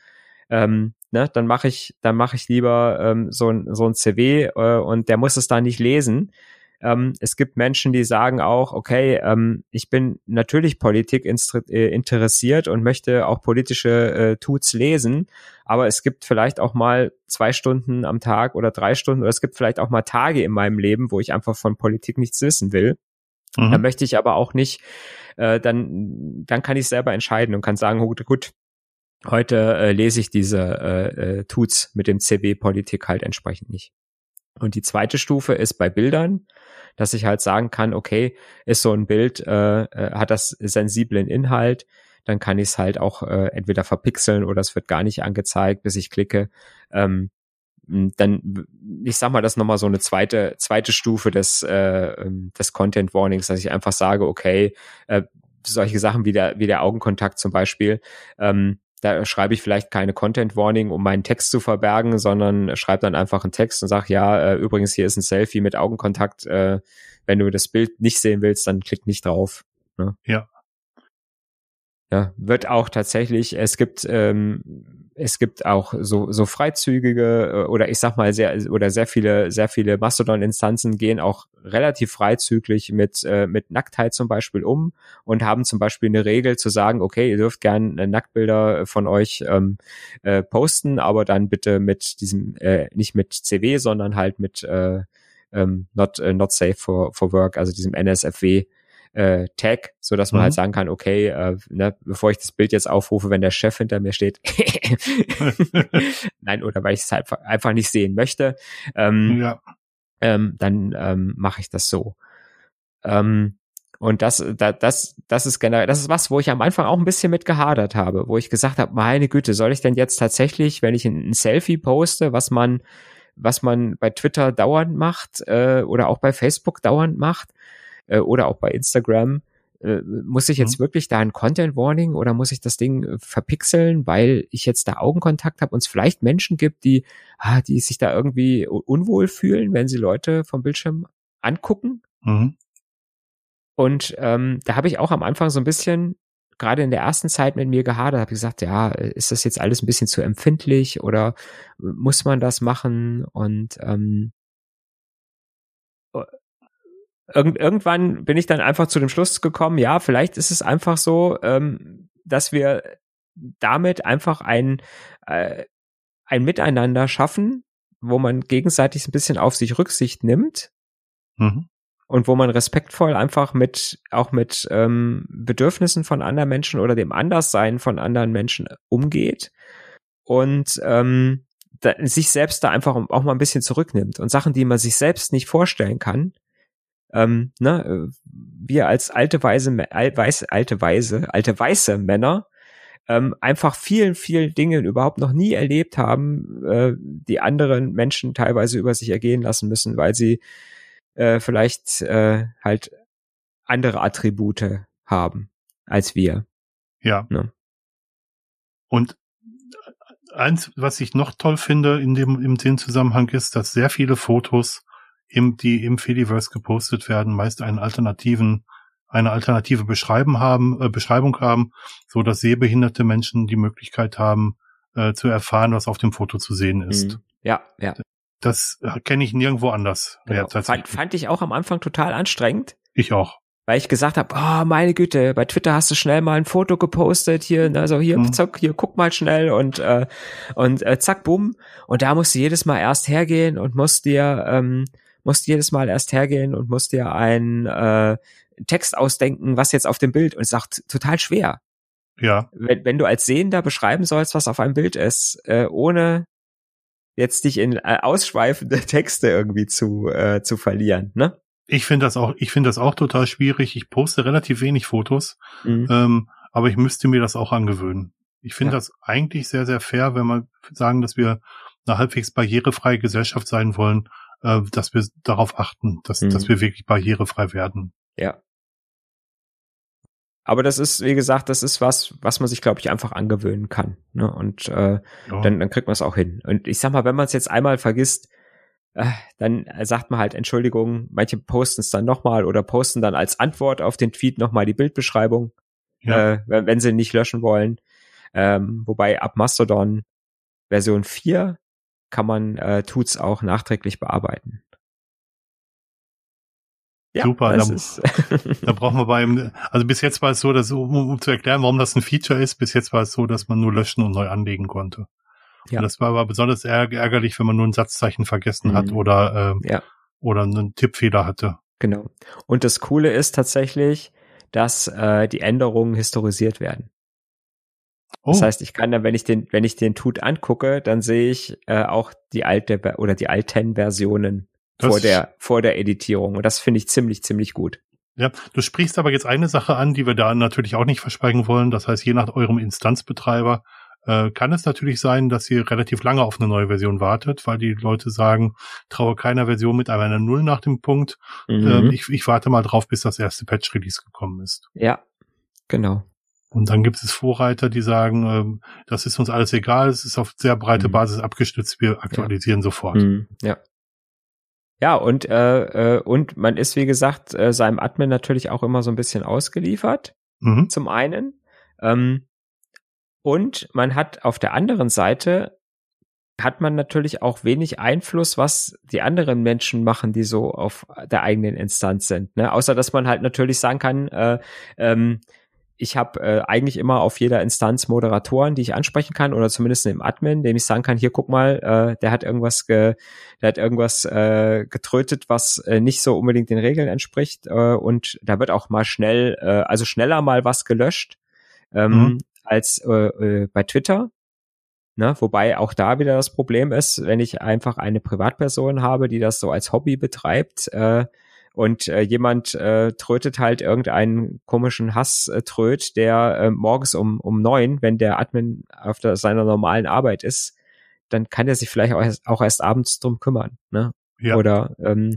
ähm, ne, dann mache ich, dann mache ich lieber ähm, so ein so ein CW äh, und der muss es da nicht lesen. Ähm, es gibt Menschen, die sagen auch, okay, ähm, ich bin natürlich Politik äh, interessiert und möchte auch politische äh, Tuts lesen, aber es gibt vielleicht auch mal zwei Stunden am Tag oder drei Stunden oder es gibt vielleicht auch mal Tage in meinem Leben, wo ich einfach von Politik nichts wissen will. Mhm. Da möchte ich aber auch nicht, äh, dann, dann kann ich selber entscheiden und kann sagen, gut, gut heute äh, lese ich diese äh, äh, Tuts mit dem CW Politik halt entsprechend nicht. Und die zweite Stufe ist bei Bildern, dass ich halt sagen kann, okay, ist so ein Bild, äh, äh, hat das sensiblen Inhalt, dann kann ich es halt auch äh, entweder verpixeln oder es wird gar nicht angezeigt, bis ich klicke. Ähm, dann, ich sag mal, das ist nochmal so eine zweite, zweite Stufe des, äh, ähm, des Content Warnings, dass ich einfach sage, okay, äh, solche Sachen wie der, wie der Augenkontakt zum Beispiel, ähm, da schreibe ich vielleicht keine Content Warning, um meinen Text zu verbergen, sondern schreibe dann einfach einen Text und sage, ja, äh, übrigens hier ist ein Selfie mit Augenkontakt. Äh, wenn du das Bild nicht sehen willst, dann klick nicht drauf. Ne? Ja. Ja, wird auch tatsächlich, es gibt, ähm, es gibt auch so, so freizügige äh, oder ich sag mal sehr oder sehr viele, sehr viele Mastodon-Instanzen gehen auch relativ freizügig mit, äh, mit Nacktheit zum Beispiel um und haben zum Beispiel eine Regel zu sagen, okay, ihr dürft gern äh, Nacktbilder von euch ähm, äh, posten, aber dann bitte mit diesem, äh, nicht mit CW, sondern halt mit äh, ähm, not, äh, not safe for, for work, also diesem NSFW äh, Tag, so dass man halt mhm. halt sagen kann, okay, äh, ne, bevor ich das Bild jetzt aufrufe, wenn der Chef hinter mir steht, [laughs] nein, oder weil ich es halt einfach nicht sehen möchte, ähm, ja. ähm, dann ähm, mache ich das so. Ähm, und das, das, das, das ist generell, das ist was, wo ich am Anfang auch ein bisschen mit gehadert habe, wo ich gesagt habe, meine Güte, soll ich denn jetzt tatsächlich, wenn ich ein, ein Selfie poste, was man, was man bei Twitter dauernd macht äh, oder auch bei Facebook dauernd macht, äh, oder auch bei Instagram. Äh, muss ich jetzt mhm. wirklich da ein Content Warning oder muss ich das Ding äh, verpixeln, weil ich jetzt da Augenkontakt habe und es vielleicht Menschen gibt, die, ah, die sich da irgendwie unwohl fühlen, wenn sie Leute vom Bildschirm angucken? Mhm. Und ähm, da habe ich auch am Anfang so ein bisschen gerade in der ersten Zeit mit mir gehadert, habe gesagt, ja, ist das jetzt alles ein bisschen zu empfindlich oder muss man das machen? Und ähm, Irgend, irgendwann bin ich dann einfach zu dem Schluss gekommen, ja, vielleicht ist es einfach so, ähm, dass wir damit einfach ein, äh, ein Miteinander schaffen, wo man gegenseitig ein bisschen auf sich Rücksicht nimmt mhm. und wo man respektvoll einfach mit auch mit ähm, Bedürfnissen von anderen Menschen oder dem Anderssein von anderen Menschen umgeht und ähm, da, sich selbst da einfach auch mal ein bisschen zurücknimmt und Sachen, die man sich selbst nicht vorstellen kann, ähm, ne, wir als alte weise, weiße, alte weise, alte weiße Männer ähm, einfach vielen, vielen Dingen überhaupt noch nie erlebt haben, äh, die anderen Menschen teilweise über sich ergehen lassen müssen, weil sie äh, vielleicht äh, halt andere Attribute haben als wir. Ja. Ne? Und eins, was ich noch toll finde in dem, in dem Zusammenhang ist, dass sehr viele Fotos im, die im Fediverse gepostet werden, meist einen alternativen, eine alternative Beschreiben haben, äh, Beschreibung haben, so dass sehbehinderte Menschen die Möglichkeit haben, äh, zu erfahren, was auf dem Foto zu sehen ist. Mhm. Ja, ja. Das kenne ich nirgendwo anders. Genau. Fand, fand ich auch am Anfang total anstrengend. Ich auch weil ich gesagt habe, oh meine Güte, bei Twitter hast du schnell mal ein Foto gepostet hier, also hier, mhm. zack, hier guck mal schnell und äh, und äh, zack, bumm. Und da musst du jedes Mal erst hergehen und musst dir ähm, musst jedes Mal erst hergehen und musst dir einen äh, Text ausdenken, was jetzt auf dem Bild und es sagt total schwer. Ja. Wenn, wenn du als Sehender beschreiben sollst, was auf einem Bild ist, äh, ohne jetzt dich in äh, ausschweifende [laughs] Texte irgendwie zu äh, zu verlieren, ne? Ich finde das auch, ich finde das auch total schwierig. Ich poste relativ wenig Fotos, mhm. ähm, aber ich müsste mir das auch angewöhnen. Ich finde ja. das eigentlich sehr, sehr fair, wenn wir sagen, dass wir eine halbwegs barrierefreie Gesellschaft sein wollen, äh, dass wir darauf achten, dass, mhm. dass wir wirklich barrierefrei werden. Ja. Aber das ist, wie gesagt, das ist was, was man sich, glaube ich, einfach angewöhnen kann. Ne? Und äh, ja. dann, dann kriegt man es auch hin. Und ich sag mal, wenn man es jetzt einmal vergisst, äh, dann sagt man halt Entschuldigung, manche posten es dann nochmal oder posten dann als Antwort auf den Tweet nochmal die Bildbeschreibung, ja. äh, wenn, wenn sie nicht löschen wollen. Ähm, wobei ab Mastodon Version 4 kann man äh, Tuts auch nachträglich bearbeiten. Ja, Super, da, [laughs] da brauchen wir beim, also bis jetzt war es so, dass, um, um, zu erklären, warum das ein Feature ist, bis jetzt war es so, dass man nur löschen und neu anlegen konnte. Ja. Und das war aber besonders ärgerlich, wenn man nur ein Satzzeichen vergessen mhm. hat oder, äh, ja. oder einen Tippfehler hatte. Genau. Und das Coole ist tatsächlich, dass äh, die Änderungen historisiert werden. Oh. Das heißt, ich kann dann, wenn ich den, wenn ich den Tut angucke, dann sehe ich äh, auch die alte oder die alten Versionen das vor der vor der Editierung und das finde ich ziemlich ziemlich gut. Ja, du sprichst aber jetzt eine Sache an, die wir da natürlich auch nicht versprechen wollen. Das heißt, je nach eurem Instanzbetreiber äh, kann es natürlich sein, dass ihr relativ lange auf eine neue Version wartet, weil die Leute sagen, traue keiner Version mit einer Null nach dem Punkt. Mhm. Ähm, ich, ich warte mal drauf, bis das erste Patch-Release gekommen ist. Ja, genau. Und dann gibt es Vorreiter, die sagen, ähm, das ist uns alles egal, es ist auf sehr breite mhm. Basis abgestützt, wir aktualisieren ja. sofort. Mhm. Ja. Ja, und, äh, äh, und man ist, wie gesagt, äh, seinem Admin natürlich auch immer so ein bisschen ausgeliefert. Mhm. Zum einen. Ähm, und man hat auf der anderen Seite hat man natürlich auch wenig Einfluss, was die anderen Menschen machen, die so auf der eigenen Instanz sind. Ne? Außer dass man halt natürlich sagen kann, äh, ähm, ich habe äh, eigentlich immer auf jeder Instanz Moderatoren, die ich ansprechen kann oder zumindest im Admin, dem ich sagen kann, hier guck mal, äh, der hat irgendwas ge, der hat irgendwas äh, getrötet, was äh, nicht so unbedingt den Regeln entspricht äh, und da wird auch mal schnell, äh, also schneller mal was gelöscht ähm, mhm. als äh, äh, bei Twitter. Ne? Wobei auch da wieder das Problem ist, wenn ich einfach eine Privatperson habe, die das so als Hobby betreibt, äh, und äh, jemand äh, trötet halt irgendeinen komischen Hass-Tröt, äh, der äh, morgens um, um neun, wenn der Admin auf der, seiner normalen Arbeit ist, dann kann er sich vielleicht auch erst, auch erst abends drum kümmern. Ne? Ja. Oder ähm,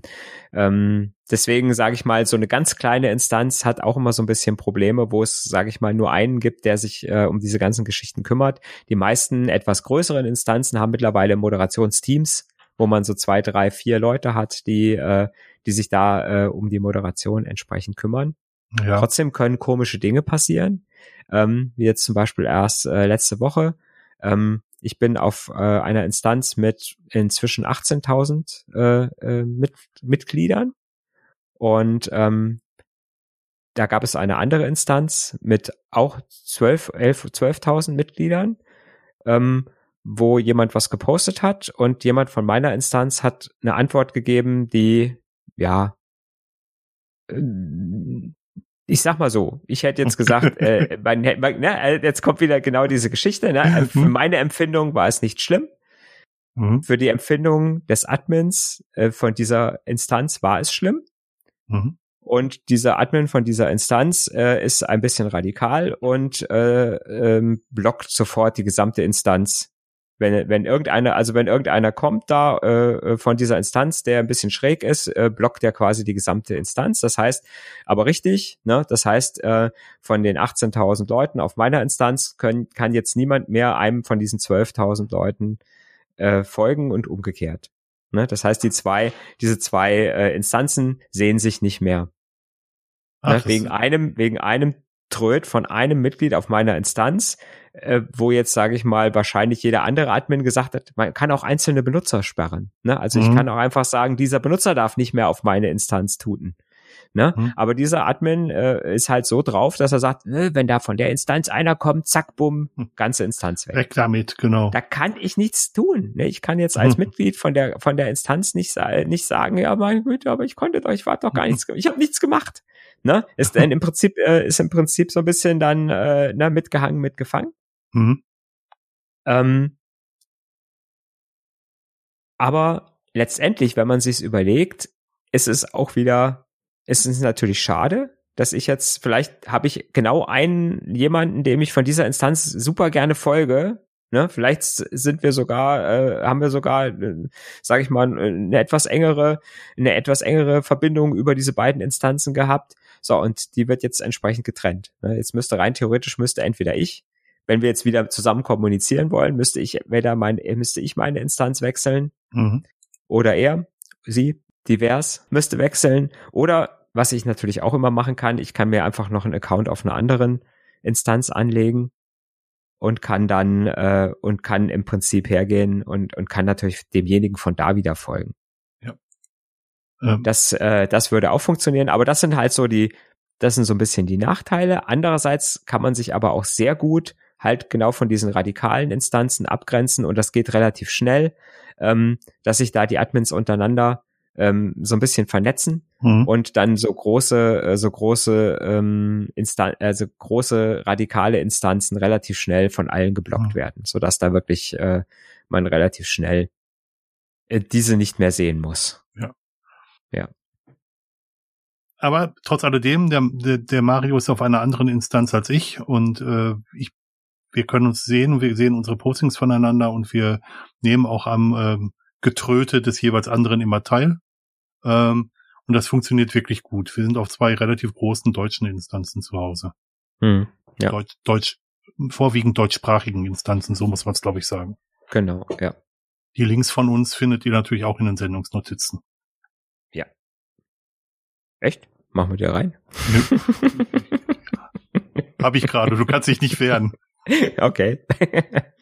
ähm, deswegen sage ich mal, so eine ganz kleine Instanz hat auch immer so ein bisschen Probleme, wo es, sage ich mal, nur einen gibt, der sich äh, um diese ganzen Geschichten kümmert. Die meisten etwas größeren Instanzen haben mittlerweile Moderationsteams, wo man so zwei, drei, vier Leute hat, die äh, die sich da äh, um die Moderation entsprechend kümmern. Ja. Trotzdem können komische Dinge passieren, ähm, wie jetzt zum Beispiel erst äh, letzte Woche. Ähm, ich bin auf äh, einer Instanz mit inzwischen 18.000 äh, äh, mit, Mitgliedern und ähm, da gab es eine andere Instanz mit auch 12, 11, 12.000 Mitgliedern, ähm, wo jemand was gepostet hat und jemand von meiner Instanz hat eine Antwort gegeben, die ja, äh, ich sag mal so, ich hätte jetzt gesagt, [laughs] äh, mein, mein, ne, äh, jetzt kommt wieder genau diese Geschichte. Ne? Äh, für mhm. meine Empfindung war es nicht schlimm. Mhm. Für die Empfindung des Admins äh, von dieser Instanz war es schlimm. Mhm. Und dieser Admin von dieser Instanz äh, ist ein bisschen radikal und äh, ähm, blockt sofort die gesamte Instanz wenn, wenn irgendeiner, also wenn irgendeiner kommt da äh, von dieser Instanz, der ein bisschen schräg ist, äh, blockt er quasi die gesamte Instanz. Das heißt, aber richtig, ne, das heißt, äh, von den 18.000 Leuten auf meiner Instanz können, kann jetzt niemand mehr einem von diesen 12.000 Leuten äh, folgen und umgekehrt. Ne? Das heißt, die zwei, diese zwei äh, Instanzen sehen sich nicht mehr. Ne? Ach, ne? Wegen einem, wegen einem Tröd von einem Mitglied auf meiner Instanz äh, wo jetzt, sage ich mal, wahrscheinlich jeder andere Admin gesagt hat, man kann auch einzelne Benutzer sperren. Ne? Also mhm. ich kann auch einfach sagen, dieser Benutzer darf nicht mehr auf meine Instanz tuten. Ne? Mhm. Aber dieser Admin äh, ist halt so drauf, dass er sagt, ne, wenn da von der Instanz einer kommt, zack, bumm, hm. ganze Instanz weg. Weg damit, genau. Da kann ich nichts tun. Ne? Ich kann jetzt als mhm. Mitglied von der von der Instanz nicht, nicht sagen, ja, mein Güte, aber ich konnte doch, ich war doch gar nichts, ich habe nichts gemacht. Ne? Ist dann im Prinzip äh, ist im Prinzip so ein bisschen dann äh, ne, mitgehangen, mitgefangen. Mhm. Ähm, aber letztendlich, wenn man sich's überlegt, ist es auch wieder, ist es natürlich schade, dass ich jetzt, vielleicht habe ich genau einen jemanden, dem ich von dieser Instanz super gerne folge. Ne? Vielleicht sind wir sogar, äh, haben wir sogar, äh, sage ich mal, eine etwas engere, eine etwas engere Verbindung über diese beiden Instanzen gehabt. So, und die wird jetzt entsprechend getrennt. Ne? Jetzt müsste rein theoretisch müsste entweder ich wenn wir jetzt wieder zusammen kommunizieren wollen, müsste ich weder mein, müsste ich meine Instanz wechseln mhm. oder er, sie, divers, müsste wechseln oder was ich natürlich auch immer machen kann, ich kann mir einfach noch einen Account auf einer anderen Instanz anlegen und kann dann äh, und kann im Prinzip hergehen und und kann natürlich demjenigen von da wieder folgen. Ja. Ähm. Das äh, das würde auch funktionieren, aber das sind halt so die das sind so ein bisschen die Nachteile. Andererseits kann man sich aber auch sehr gut halt genau von diesen radikalen Instanzen abgrenzen und das geht relativ schnell, ähm, dass sich da die Admins untereinander ähm, so ein bisschen vernetzen mhm. und dann so große, äh, so große ähm, Instan also große radikale Instanzen relativ schnell von allen geblockt mhm. werden, so dass da wirklich äh, man relativ schnell äh, diese nicht mehr sehen muss. Ja. Ja. Aber trotz alledem, der, der, der Mario ist auf einer anderen Instanz als ich und äh, ich wir können uns sehen, wir sehen unsere Postings voneinander und wir nehmen auch am ähm, Getröte des jeweils anderen immer teil. Ähm, und das funktioniert wirklich gut. Wir sind auf zwei relativ großen deutschen Instanzen zu Hause. Hm, ja. Deutsch, Deutsch, vorwiegend deutschsprachigen Instanzen, so muss man es, glaube ich, sagen. Genau, ja. Die Links von uns findet ihr natürlich auch in den Sendungsnotizen. Ja. Echt? Machen wir dir rein? [laughs] Hab ich gerade, du kannst dich nicht wehren. okay. [laughs]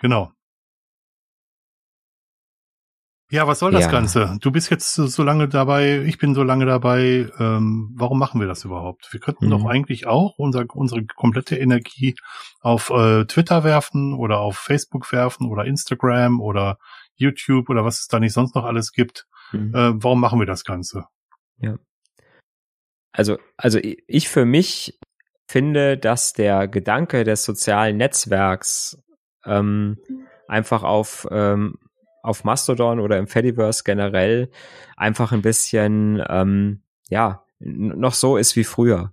Genau. Ja, was soll das ja. Ganze? Du bist jetzt so lange dabei, ich bin so lange dabei. Ähm, warum machen wir das überhaupt? Wir könnten mhm. doch eigentlich auch unser, unsere komplette Energie auf äh, Twitter werfen oder auf Facebook werfen oder Instagram oder YouTube oder was es da nicht sonst noch alles gibt. Mhm. Äh, warum machen wir das Ganze? Ja. Also, also ich für mich finde, dass der Gedanke des sozialen Netzwerks ähm, einfach auf ähm, auf Mastodon oder im Fediverse generell einfach ein bisschen, ähm, ja, noch so ist wie früher.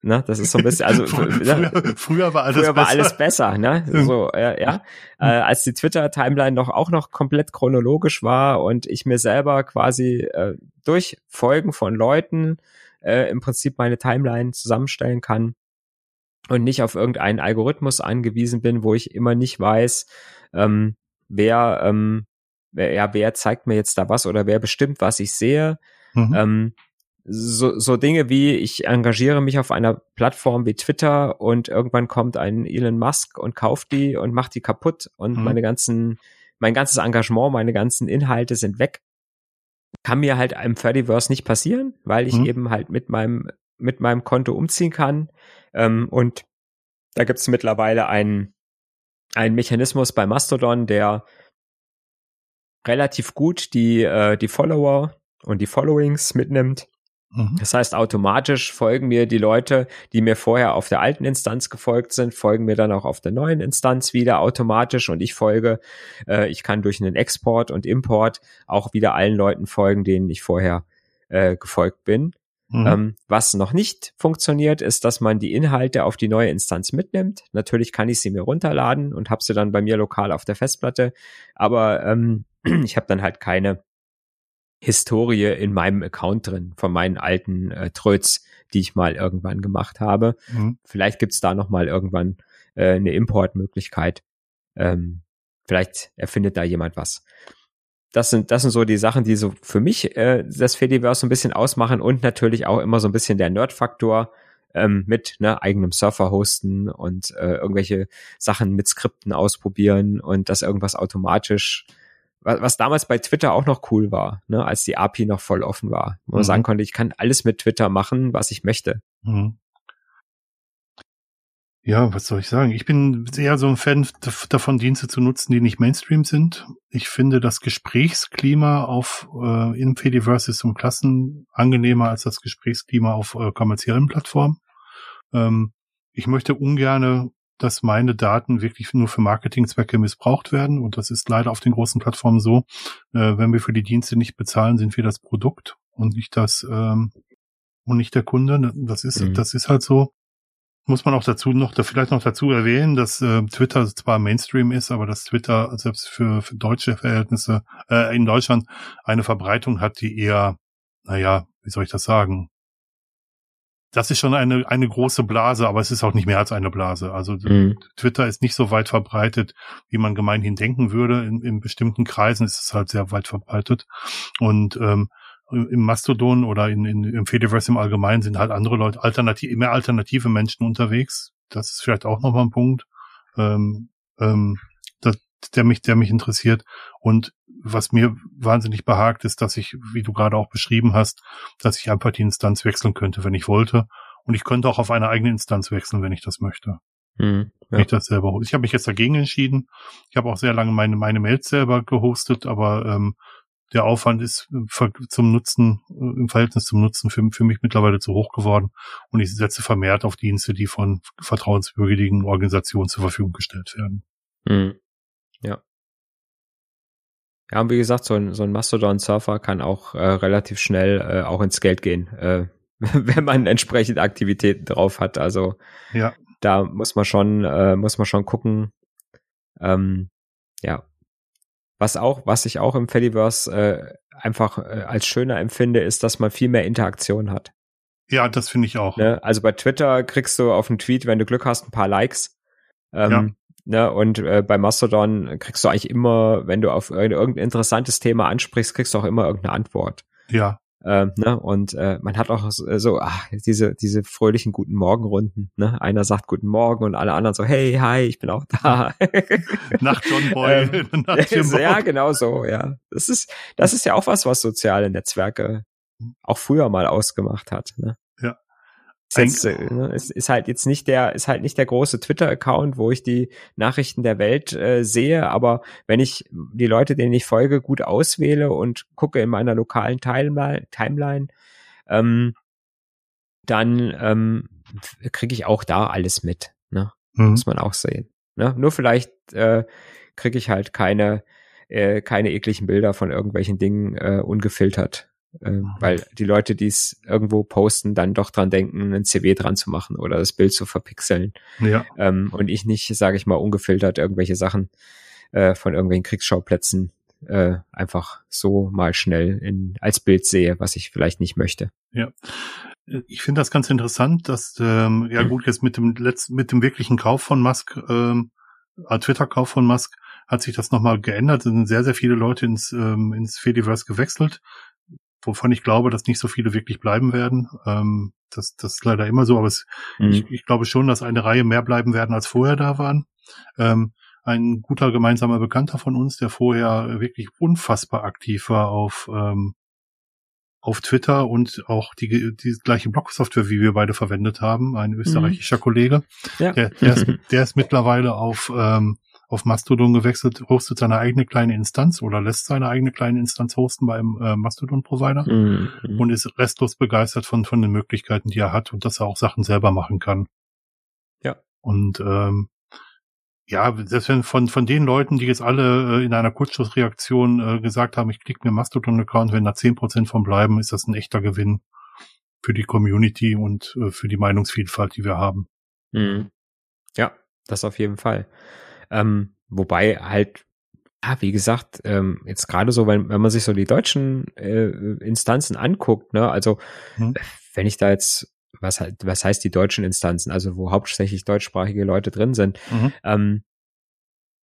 Ne, das ist so ein bisschen, also [laughs] früher, ne, früher war alles früher war besser. alles besser, ne? [laughs] So, äh, ja, äh, als die Twitter-Timeline noch auch noch komplett chronologisch war und ich mir selber quasi äh, durch Folgen von Leuten äh, im Prinzip meine Timeline zusammenstellen kann und nicht auf irgendeinen Algorithmus angewiesen bin, wo ich immer nicht weiß, ähm, wer ähm, ja, wer zeigt mir jetzt da was oder wer bestimmt, was ich sehe. Mhm. Ähm, so, so Dinge wie, ich engagiere mich auf einer Plattform wie Twitter und irgendwann kommt ein Elon Musk und kauft die und macht die kaputt und mhm. meine ganzen, mein ganzes Engagement, meine ganzen Inhalte sind weg. Kann mir halt im Fediverse nicht passieren, weil ich mhm. eben halt mit meinem, mit meinem Konto umziehen kann. Ähm, und da gibt es mittlerweile einen, einen Mechanismus bei Mastodon, der relativ gut die, äh, die Follower und die Followings mitnimmt. Mhm. Das heißt, automatisch folgen mir die Leute, die mir vorher auf der alten Instanz gefolgt sind, folgen mir dann auch auf der neuen Instanz wieder automatisch und ich folge, äh, ich kann durch einen Export und Import auch wieder allen Leuten folgen, denen ich vorher äh, gefolgt bin. Mhm. Ähm, was noch nicht funktioniert, ist, dass man die Inhalte auf die neue Instanz mitnimmt. Natürlich kann ich sie mir runterladen und habe sie dann bei mir lokal auf der Festplatte, aber ähm, [clears throat] ich habe dann halt keine Historie in meinem Account drin von meinen alten äh, Tröts, die ich mal irgendwann gemacht habe. Mhm. Vielleicht gibt's da noch mal irgendwann äh, eine Importmöglichkeit. Ähm, vielleicht erfindet da jemand was. Das sind, das sind so die Sachen, die so für mich äh, das Fediverse so ein bisschen ausmachen und natürlich auch immer so ein bisschen der Nerd-Faktor ähm, mit ne, eigenem Surfer hosten und äh, irgendwelche Sachen mit Skripten ausprobieren und das irgendwas automatisch was, damals bei Twitter auch noch cool war, ne, als die API noch voll offen war. Wo man mhm. sagen konnte, ich kann alles mit Twitter machen, was ich möchte. Mhm. Ja, was soll ich sagen? Ich bin eher so ein Fan davon, Dienste zu nutzen, die nicht Mainstream sind. Ich finde das Gesprächsklima auf äh, in Fediverse ist um Klassen angenehmer als das Gesprächsklima auf äh, kommerziellen Plattformen. Ähm, ich möchte ungerne dass meine Daten wirklich nur für Marketingzwecke missbraucht werden. Und das ist leider auf den großen Plattformen so. Äh, wenn wir für die Dienste nicht bezahlen, sind wir das Produkt und nicht das ähm, und nicht der Kunde. Das ist, mhm. das ist halt so. Muss man auch dazu noch, da vielleicht noch dazu erwähnen, dass äh, Twitter zwar Mainstream ist, aber dass Twitter selbst für, für deutsche Verhältnisse äh, in Deutschland eine Verbreitung hat, die eher, naja, wie soll ich das sagen, das ist schon eine, eine große Blase, aber es ist auch nicht mehr als eine Blase. Also mhm. Twitter ist nicht so weit verbreitet, wie man gemeinhin denken würde. In, in bestimmten Kreisen ist es halt sehr weit verbreitet. Und ähm, im Mastodon oder in, in, im Fediverse im Allgemeinen sind halt andere Leute, alternativ, mehr alternative Menschen unterwegs. Das ist vielleicht auch nochmal ein Punkt. Ähm, ähm, der mich, der mich interessiert. Und was mir wahnsinnig behagt, ist, dass ich, wie du gerade auch beschrieben hast, dass ich einfach die Instanz wechseln könnte, wenn ich wollte. Und ich könnte auch auf eine eigene Instanz wechseln, wenn ich das möchte. Mhm, ja. Wenn ich das selber Ich habe mich jetzt dagegen entschieden. Ich habe auch sehr lange meine, meine Mails selber gehostet, aber ähm, der Aufwand ist äh, zum Nutzen, äh, im Verhältnis zum Nutzen für, für mich mittlerweile zu hoch geworden. Und ich setze vermehrt auf Dienste, die von vertrauenswürdigen Organisationen zur Verfügung gestellt werden. Mhm. Ja. Ja, und wie gesagt, so ein, so ein Mastodon-Surfer kann auch äh, relativ schnell äh, auch ins Geld gehen, äh, [laughs] wenn man entsprechend Aktivitäten drauf hat. Also ja. da muss man schon, äh, muss man schon gucken. Ähm, ja. Was auch, was ich auch im Fediverse äh, einfach äh, als schöner empfinde, ist, dass man viel mehr Interaktion hat. Ja, das finde ich auch. Ne? Also bei Twitter kriegst du auf einen Tweet, wenn du Glück hast, ein paar Likes. Ähm, ja. Ne, und äh, bei Mastodon kriegst du eigentlich immer, wenn du auf irgendein interessantes Thema ansprichst, kriegst du auch immer irgendeine Antwort. Ja. Ähm, ne? Und äh, man hat auch so, so ach, diese, diese fröhlichen guten Morgenrunden. Ne? Einer sagt Guten Morgen und alle anderen so, hey, hi, ich bin auch da. [laughs] Nach John Boy. ähm, [laughs] Nach [laughs] ja, genau so, ja. Das ist, das ist ja auch was, was soziale Netzwerke auch früher mal ausgemacht hat. Ne? Jetzt, ne, ist, ist halt jetzt nicht der, ist halt nicht der große Twitter-Account, wo ich die Nachrichten der Welt äh, sehe, aber wenn ich die Leute, denen ich folge, gut auswähle und gucke in meiner lokalen Timeline, Timeline ähm, dann ähm, kriege ich auch da alles mit. Ne? Mhm. Muss man auch sehen. Ne? Nur vielleicht äh, kriege ich halt keine, äh, keine ekligen Bilder von irgendwelchen Dingen äh, ungefiltert weil die Leute, die es irgendwo posten, dann doch dran denken, ein CW dran zu machen oder das Bild zu verpixeln. Ja. Ähm, und ich nicht, sage ich mal, ungefiltert irgendwelche Sachen äh, von irgendwelchen Kriegsschauplätzen äh, einfach so mal schnell in, als Bild sehe, was ich vielleicht nicht möchte. Ja. Ich finde das ganz interessant, dass ähm, ja gut jetzt mit dem letzten mit dem wirklichen Kauf von Musk, ähm, äh, Twitter-Kauf von Musk, hat sich das nochmal geändert. Es sind sehr sehr viele Leute ins ähm, ins Fediverse gewechselt wovon ich glaube, dass nicht so viele wirklich bleiben werden. Ähm, das, das ist leider immer so, aber es, mhm. ich, ich glaube schon, dass eine Reihe mehr bleiben werden, als vorher da waren. Ähm, ein guter gemeinsamer Bekannter von uns, der vorher wirklich unfassbar aktiv war auf, ähm, auf Twitter und auch die, die gleiche Blogsoftware, wie wir beide verwendet haben, ein österreichischer mhm. Kollege. Ja. Der, der, ist, [laughs] der ist mittlerweile auf ähm, auf Mastodon gewechselt, hostet seine eigene kleine Instanz oder lässt seine eigene kleine Instanz hosten beim äh, Mastodon-Provider mhm. und ist restlos begeistert von, von den Möglichkeiten, die er hat und dass er auch Sachen selber machen kann. Ja. Und ähm, ja, selbst wenn von, von den Leuten, die jetzt alle äh, in einer Kurzschlussreaktion äh, gesagt haben, ich klicke mir Mastodon-Account, wenn da zehn Prozent von bleiben, ist das ein echter Gewinn für die Community und äh, für die Meinungsvielfalt, die wir haben. Mhm. Ja, das auf jeden Fall. Ähm, wobei halt, ja, wie gesagt, ähm, jetzt gerade so, wenn, wenn man sich so die deutschen äh, Instanzen anguckt, ne, also hm. wenn ich da jetzt was, was heißt die deutschen Instanzen, also wo hauptsächlich deutschsprachige Leute drin sind, mhm. ähm,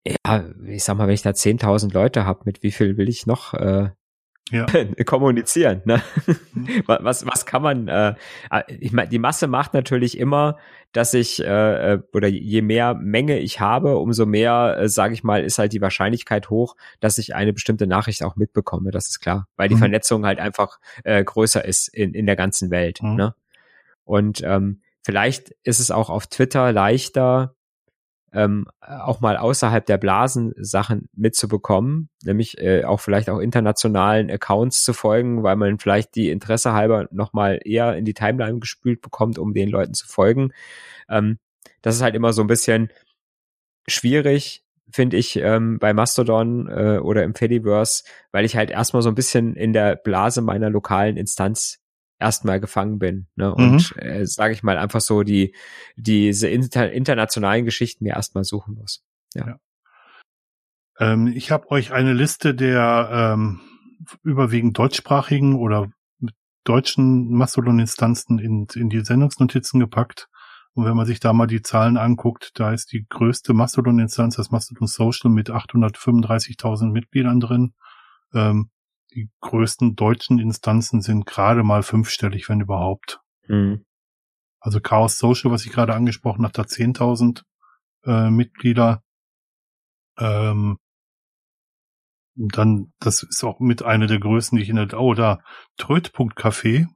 ja, ich sag mal, wenn ich da 10.000 Leute habe, mit wie viel will ich noch äh, ja. [laughs] kommunizieren. Ne? Mhm. was, was kann man, äh, ich meine, die Masse macht natürlich immer, dass ich, äh, äh, oder je mehr Menge ich habe, umso mehr, äh, sage ich mal, ist halt die Wahrscheinlichkeit hoch, dass ich eine bestimmte Nachricht auch mitbekomme, das ist klar, weil die mhm. Vernetzung halt einfach äh, größer ist in, in der ganzen Welt. Mhm. Ne? Und ähm, vielleicht ist es auch auf Twitter leichter, ähm, auch mal außerhalb der Blasen Sachen mitzubekommen, nämlich äh, auch vielleicht auch internationalen Accounts zu folgen, weil man vielleicht die Interesse halber nochmal eher in die Timeline gespült bekommt, um den Leuten zu folgen. Ähm, das ist halt immer so ein bisschen schwierig, finde ich, ähm, bei Mastodon äh, oder im Fediverse, weil ich halt erstmal so ein bisschen in der Blase meiner lokalen Instanz erstmal gefangen bin. Ne? Und mhm. äh, sage ich mal einfach so die diese inter internationalen Geschichten mir erstmal suchen muss. Ja. ja. Ähm, ich habe euch eine Liste der ähm, überwiegend deutschsprachigen oder deutschen Mastodon-Instanzen in, in die Sendungsnotizen gepackt. Und wenn man sich da mal die Zahlen anguckt, da ist die größte Mastodon-Instanz, das Mastodon Social mit 835.000 Mitgliedern drin. Ähm, die größten deutschen Instanzen sind gerade mal fünfstellig, wenn überhaupt. Mhm. Also Chaos Social, was ich gerade angesprochen habe, da 10.000 äh, Mitglieder. Ähm, dann, das ist auch mit einer der größten, die ich in der, oh, da, Tröd.café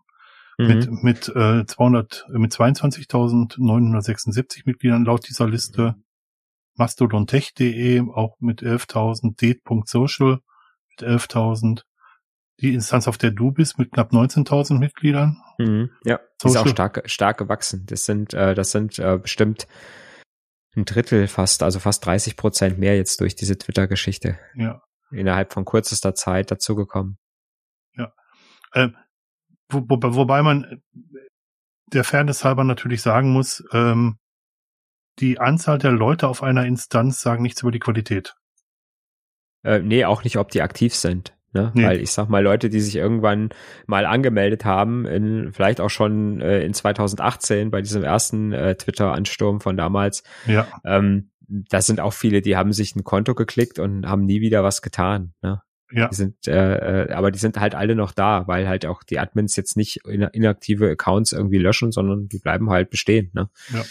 mhm. mit, mit, äh, 200, mit 22.976 Mitgliedern laut dieser Liste. Mastodontech.de auch mit 11.000, Date.social mit 11.000 die Instanz, auf der du bist, mit knapp 19.000 Mitgliedern. Mhm, ja, die ist auch stark, stark gewachsen. Das sind, äh, das sind äh, bestimmt ein Drittel fast, also fast 30 Prozent mehr jetzt durch diese Twitter-Geschichte. Ja. Innerhalb von kürzester Zeit dazugekommen. Ja. Äh, wo, wo, wobei man der Fairness halber natürlich sagen muss, ähm, die Anzahl der Leute auf einer Instanz sagen nichts über die Qualität. Äh, nee, auch nicht, ob die aktiv sind. Ne? Nee. Weil ich sag mal, Leute, die sich irgendwann mal angemeldet haben, in, vielleicht auch schon äh, in 2018 bei diesem ersten äh, Twitter-Ansturm von damals, ja. ähm, das sind auch viele, die haben sich ein Konto geklickt und haben nie wieder was getan. Ne? Ja. Die sind, äh, äh, aber die sind halt alle noch da, weil halt auch die Admins jetzt nicht inaktive Accounts irgendwie löschen, sondern die bleiben halt bestehen. Ne? Ja.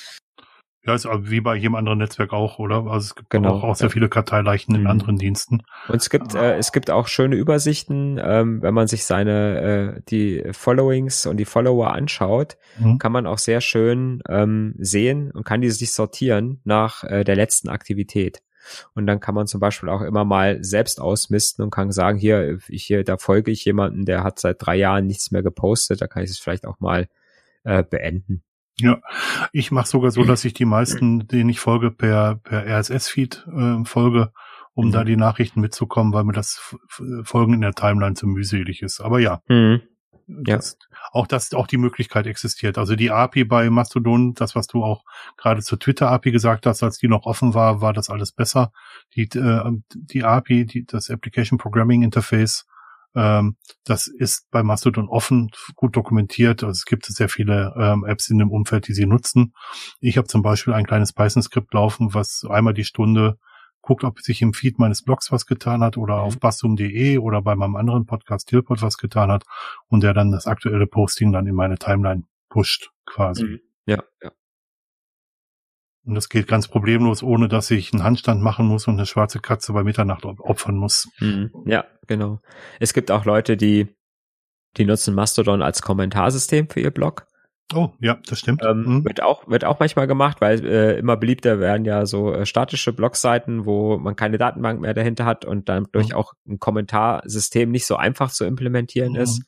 Ja, ist wie bei jedem anderen Netzwerk auch, oder? Also es gibt genau, auch, auch sehr ja. viele Karteileichen in mhm. anderen Diensten. Und es gibt, äh, es gibt auch schöne Übersichten, ähm, wenn man sich seine, äh, die Followings und die Follower anschaut, mhm. kann man auch sehr schön ähm, sehen und kann die sich sortieren nach äh, der letzten Aktivität. Und dann kann man zum Beispiel auch immer mal selbst ausmisten und kann sagen, hier, ich, hier, da folge ich jemanden, der hat seit drei Jahren nichts mehr gepostet, da kann ich es vielleicht auch mal äh, beenden. Ja, ich mache sogar so, dass ich die meisten, denen ich folge, per, per RSS-Feed äh, folge, um mhm. da die Nachrichten mitzukommen, weil mir das Folgen in der Timeline zu mühselig ist. Aber ja, mhm. ja. Das, auch dass auch die Möglichkeit existiert. Also die API bei Mastodon, das was du auch gerade zur Twitter API gesagt hast, als die noch offen war, war das alles besser. Die äh, die API, die, das Application Programming Interface ähm, das ist bei Mastodon offen, gut dokumentiert. Also es gibt sehr viele ähm, Apps in dem Umfeld, die sie nutzen. Ich habe zum Beispiel ein kleines Python-Skript laufen, was einmal die Stunde guckt, ob sich im Feed meines Blogs was getan hat oder mhm. auf bassum.de oder bei meinem anderen Podcast Tilpod was getan hat und der dann das aktuelle Posting dann in meine Timeline pusht, quasi. Mhm. Ja, ja. Und das geht ganz problemlos, ohne dass ich einen Handstand machen muss und eine schwarze Katze bei Mitternacht opfern muss. Mhm. Ja, genau. Es gibt auch Leute, die, die nutzen Mastodon als Kommentarsystem für ihr Blog. Oh, ja, das stimmt. Ähm, mhm. Wird auch, wird auch manchmal gemacht, weil äh, immer beliebter werden ja so äh, statische Blogseiten, wo man keine Datenbank mehr dahinter hat und dann durch mhm. auch ein Kommentarsystem nicht so einfach zu implementieren mhm. ist.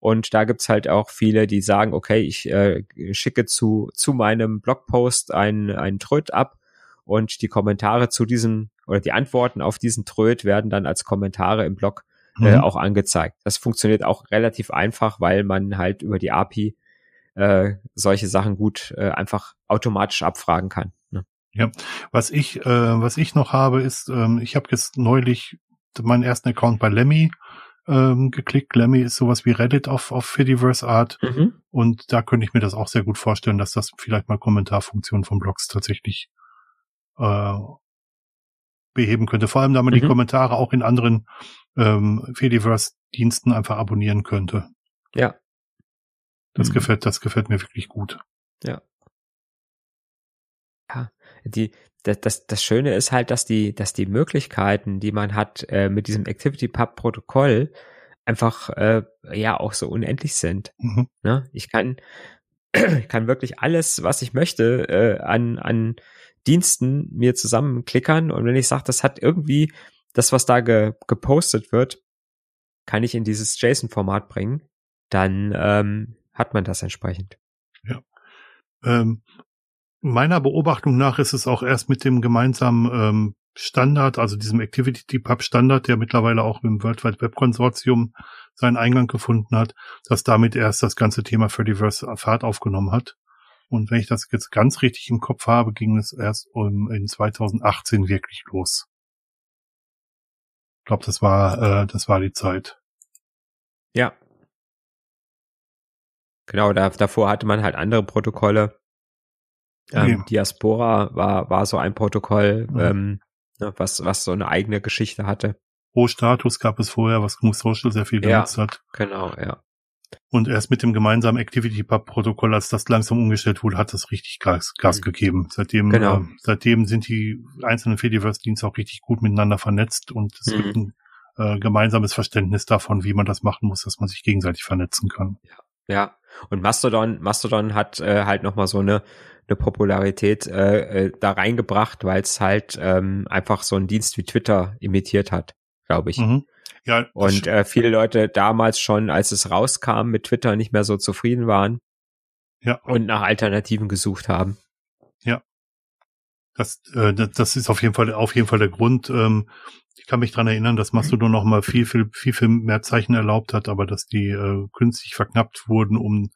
Und da gibt's halt auch viele, die sagen, okay, ich äh, schicke zu, zu meinem Blogpost einen, einen Tröd ab und die Kommentare zu diesem oder die Antworten auf diesen Tröd werden dann als Kommentare im Blog äh, mhm. auch angezeigt. Das funktioniert auch relativ einfach, weil man halt über die API äh, solche Sachen gut äh, einfach automatisch abfragen kann. Ne? Ja, was ich, äh, was ich noch habe, ist, ähm, ich habe jetzt neulich meinen ersten Account bei Lemmy ähm, geklickt. Lemmy ist sowas wie Reddit auf, auf Fediverse Art. Mhm. Und da könnte ich mir das auch sehr gut vorstellen, dass das vielleicht mal Kommentarfunktionen von Blogs tatsächlich äh, beheben könnte. Vor allem, da man mhm. die Kommentare auch in anderen ähm, Fediverse-Diensten einfach abonnieren könnte. Ja. Das mhm. gefällt, das gefällt mir wirklich gut. Ja. Ja, die, das, das, das Schöne ist halt, dass die, dass die Möglichkeiten, die man hat äh, mit diesem ActivityPub-Protokoll, einfach äh, ja auch so unendlich sind. Mhm. Ne? Ich kann, [clears throat] ich kann wirklich alles, was ich möchte, äh, an, an Diensten mir zusammenklickern und wenn ich sage, das hat irgendwie das, was da ge, gepostet wird, kann ich in dieses JSON-Format bringen, dann ähm, hat man das entsprechend. Ja. Ähm, meiner Beobachtung nach ist es auch erst mit dem gemeinsamen ähm, Standard, also diesem ActivityPub Standard, der mittlerweile auch im World Wide Web Konsortium seinen Eingang gefunden hat, dass damit erst das ganze Thema Fediverse Fahrt aufgenommen hat. Und wenn ich das jetzt ganz richtig im Kopf habe, ging es erst um, in 2018 wirklich los. Ich glaube, das war, äh, das war die Zeit. Ja. Genau, da, davor hatte man halt andere Protokolle, ähm, ja. Diaspora war, war so ein Protokoll, ja. ähm, ne, was, was so eine eigene Geschichte hatte. Pro Status gab es vorher, was GNU Social sehr viel benutzt ja, hat. Genau, ja. Und erst mit dem gemeinsamen ActivityPub-Protokoll, als das langsam umgestellt wurde, hat das richtig Gas, Gas mhm. gegeben. Seitdem, genau. äh, seitdem sind die einzelnen Fediverse-Dienste auch richtig gut miteinander vernetzt und es mhm. gibt ein äh, gemeinsames Verständnis davon, wie man das machen muss, dass man sich gegenseitig vernetzen kann. Ja, ja. Und Mastodon, Mastodon hat äh, halt nochmal so eine eine Popularität äh, äh, da reingebracht, weil es halt ähm, einfach so einen Dienst wie Twitter imitiert hat, glaube ich. Mhm. Ja, und äh, viele Leute damals schon, als es rauskam, mit Twitter nicht mehr so zufrieden waren. Ja. Und nach Alternativen gesucht haben. Ja. Das, äh, das ist auf jeden Fall auf jeden Fall der Grund. Ähm, ich kann mich dran erinnern, dass Mastodon noch mal viel viel viel viel mehr Zeichen erlaubt hat, aber dass die äh, künstlich verknappt wurden, um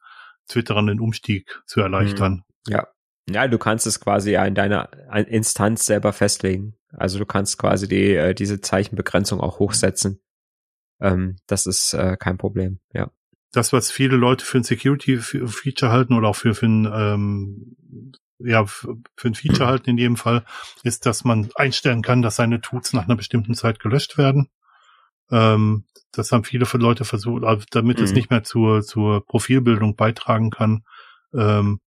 Twitterern den Umstieg zu erleichtern. Ja. Ja, du kannst es quasi ja in deiner Instanz selber festlegen. Also du kannst quasi die, äh, diese Zeichenbegrenzung auch hochsetzen. Ähm, das ist äh, kein Problem, ja. Das, was viele Leute für ein Security-Feature halten oder auch für, für ein, ähm, ja, für ein Feature halten in jedem Fall, ist, dass man einstellen kann, dass seine Tools nach einer bestimmten Zeit gelöscht werden. Ähm, das haben viele Leute versucht, damit mhm. es nicht mehr zur, zur Profilbildung beitragen kann. Ähm,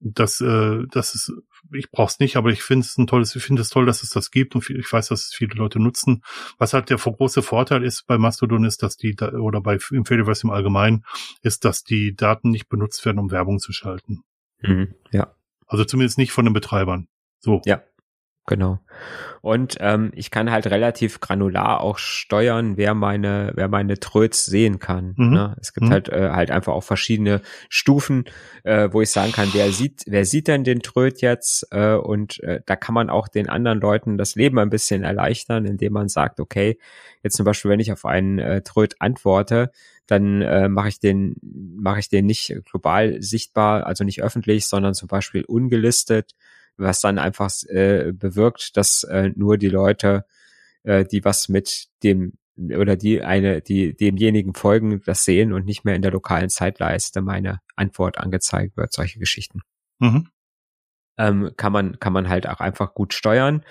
das, äh, das ist, ich brauch's nicht, aber ich finde es ein tolles, ich finde es toll, dass es das gibt und ich weiß, dass es viele Leute nutzen. Was halt der große Vorteil ist bei Mastodon ist, dass die, oder bei im Fediverse im Allgemeinen, ist, dass die Daten nicht benutzt werden, um Werbung zu schalten. Mhm, ja. Also zumindest nicht von den Betreibern. So. Ja. Genau. Und ähm, ich kann halt relativ granular auch steuern, wer meine, wer meine Tröts sehen kann. Mhm. Ne? Es gibt mhm. halt äh, halt einfach auch verschiedene Stufen, äh, wo ich sagen kann, wer sieht, wer sieht denn den Tröt jetzt? Äh, und äh, da kann man auch den anderen Leuten das Leben ein bisschen erleichtern, indem man sagt, okay, jetzt zum Beispiel, wenn ich auf einen äh, Tröt antworte, dann äh, mache ich den mache ich den nicht global sichtbar, also nicht öffentlich, sondern zum Beispiel ungelistet was dann einfach äh, bewirkt, dass äh, nur die Leute, äh, die was mit dem oder die eine, die demjenigen folgen, das sehen und nicht mehr in der lokalen Zeitleiste meine Antwort angezeigt wird, solche Geschichten. Mhm. Ähm, kann man, kann man halt auch einfach gut steuern.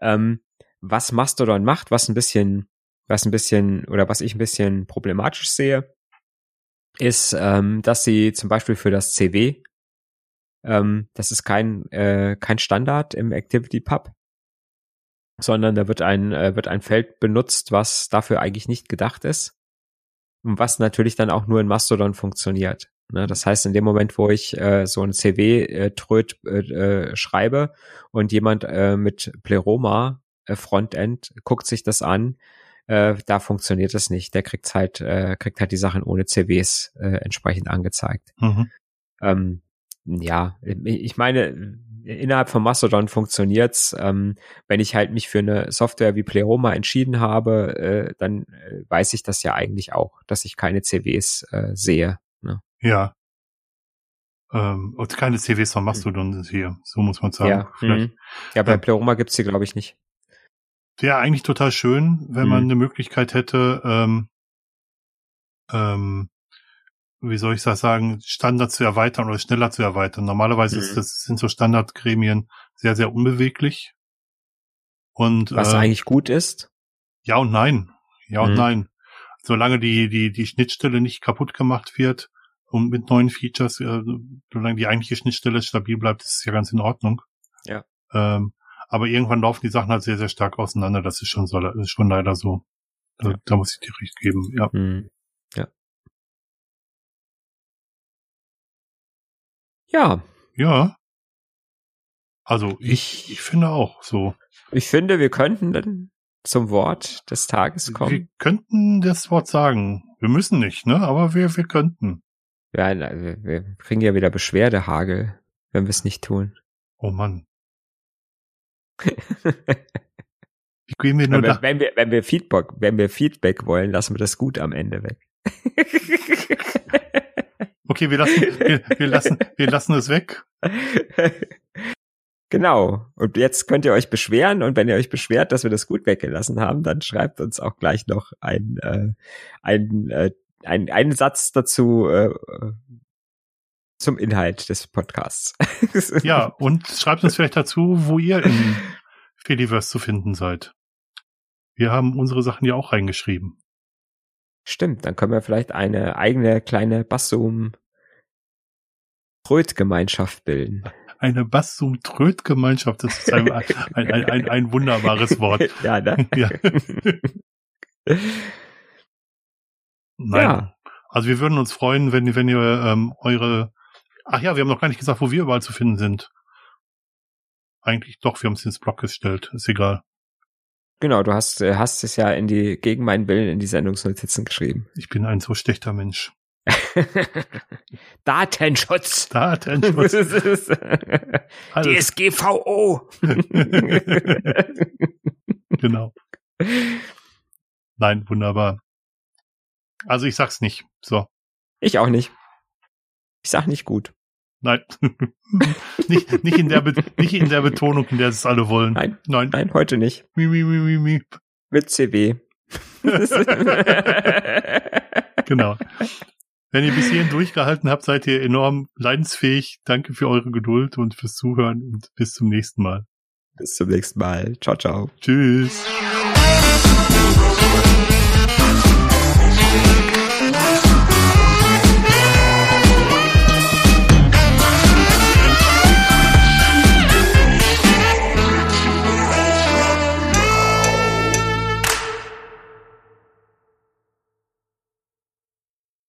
Ähm, was Mastodon macht, was ein bisschen, was ein bisschen, oder was ich ein bisschen problematisch sehe, ist, ähm, dass sie zum Beispiel für das CW ähm, das ist kein, äh, kein Standard im Activity Pub, sondern da wird ein, äh, wird ein Feld benutzt, was dafür eigentlich nicht gedacht ist. Und was natürlich dann auch nur in Mastodon funktioniert. Ne? Das heißt, in dem Moment, wo ich äh, so ein CW-Tröd äh, äh, schreibe und jemand äh, mit Pleroma äh, Frontend guckt sich das an, äh, da funktioniert es nicht. Der kriegt halt, äh, kriegt halt die Sachen ohne CWs äh, entsprechend angezeigt. Mhm. Ähm, ja, ich meine, innerhalb von Mastodon funktioniert's. Ähm, wenn ich halt mich für eine Software wie Pleroma entschieden habe, äh, dann äh, weiß ich das ja eigentlich auch, dass ich keine CWs äh, sehe. Ne? Ja. Ähm, und keine CWs von Mastodon sind hier, so muss man sagen. Ja, mhm. ja bei Pleroma gibt's die, glaube ich, nicht. Wäre eigentlich total schön, wenn mhm. man eine Möglichkeit hätte, ähm, ähm, wie soll ich das sagen, Standard zu erweitern oder schneller zu erweitern. Normalerweise mhm. ist das, sind so Standardgremien sehr, sehr unbeweglich. Und, Was äh, eigentlich gut ist? Ja und nein. Ja mhm. und nein. Solange die, die, die Schnittstelle nicht kaputt gemacht wird und mit neuen Features, äh, solange die eigentliche Schnittstelle stabil bleibt, ist es ja ganz in Ordnung. Ja. Ähm, aber irgendwann laufen die Sachen halt sehr, sehr stark auseinander. Das ist schon so, ist schon leider so. Da, ja. da muss ich dir recht geben, ja. Mhm. Ja. Ja. Also ich, ich finde auch so. Ich finde, wir könnten dann zum Wort des Tages kommen. Wir könnten das Wort sagen. Wir müssen nicht, ne? Aber wir, wir könnten. Ja, wir, kriegen ja wieder Beschwerdehagel, wenn wir es nicht tun. Oh Mann. [laughs] Wie gehen wir nur wenn, wenn wir, wenn wir Feedback, wenn wir Feedback wollen, lassen wir das gut am Ende weg. [laughs] Okay, wir lassen, wir, wir lassen, [laughs] wir lassen es weg. Genau. Und jetzt könnt ihr euch beschweren und wenn ihr euch beschwert, dass wir das gut weggelassen haben, dann schreibt uns auch gleich noch ein, äh, ein, äh, ein, einen Satz dazu äh, zum Inhalt des Podcasts. [laughs] ja, und schreibt uns vielleicht dazu, wo ihr im Fediverse zu finden seid. Wir haben unsere Sachen ja auch reingeschrieben. Stimmt, dann können wir vielleicht eine eigene kleine Bassum Tröd-Gemeinschaft bilden. Eine Bassum-Tröd-Gemeinschaft, das ist ein, ein, ein, ein, ein wunderbares Wort. [laughs] ja, ne? [laughs] ja. Nein. Ja. Also wir würden uns freuen, wenn, wenn ihr ähm, eure Ach ja, wir haben noch gar nicht gesagt, wo wir überall zu finden sind. Eigentlich doch, wir haben es ins Blog gestellt. Ist egal. Genau, du hast, äh, hast es ja in die, gegen meinen Willen in die Sendungsnotizen geschrieben. Ich bin ein so schlechter Mensch. [laughs] Datenschutz. Datenschutz. [laughs] DSGVO. [laughs] genau. Nein, wunderbar. Also ich sag's nicht. So. Ich auch nicht. Ich sag nicht gut. Nein. nicht, nicht, in der nicht in der Betonung, in der es alle wollen. Nein. Nein. Nein, heute nicht. Mi, mi, mi, mi, mi. Mit CW. genau. Wenn ihr bis hierhin durchgehalten habt, seid ihr enorm leidensfähig. Danke für eure Geduld und fürs Zuhören und bis zum nächsten Mal. Bis zum nächsten Mal. Ciao, ciao. Tschüss.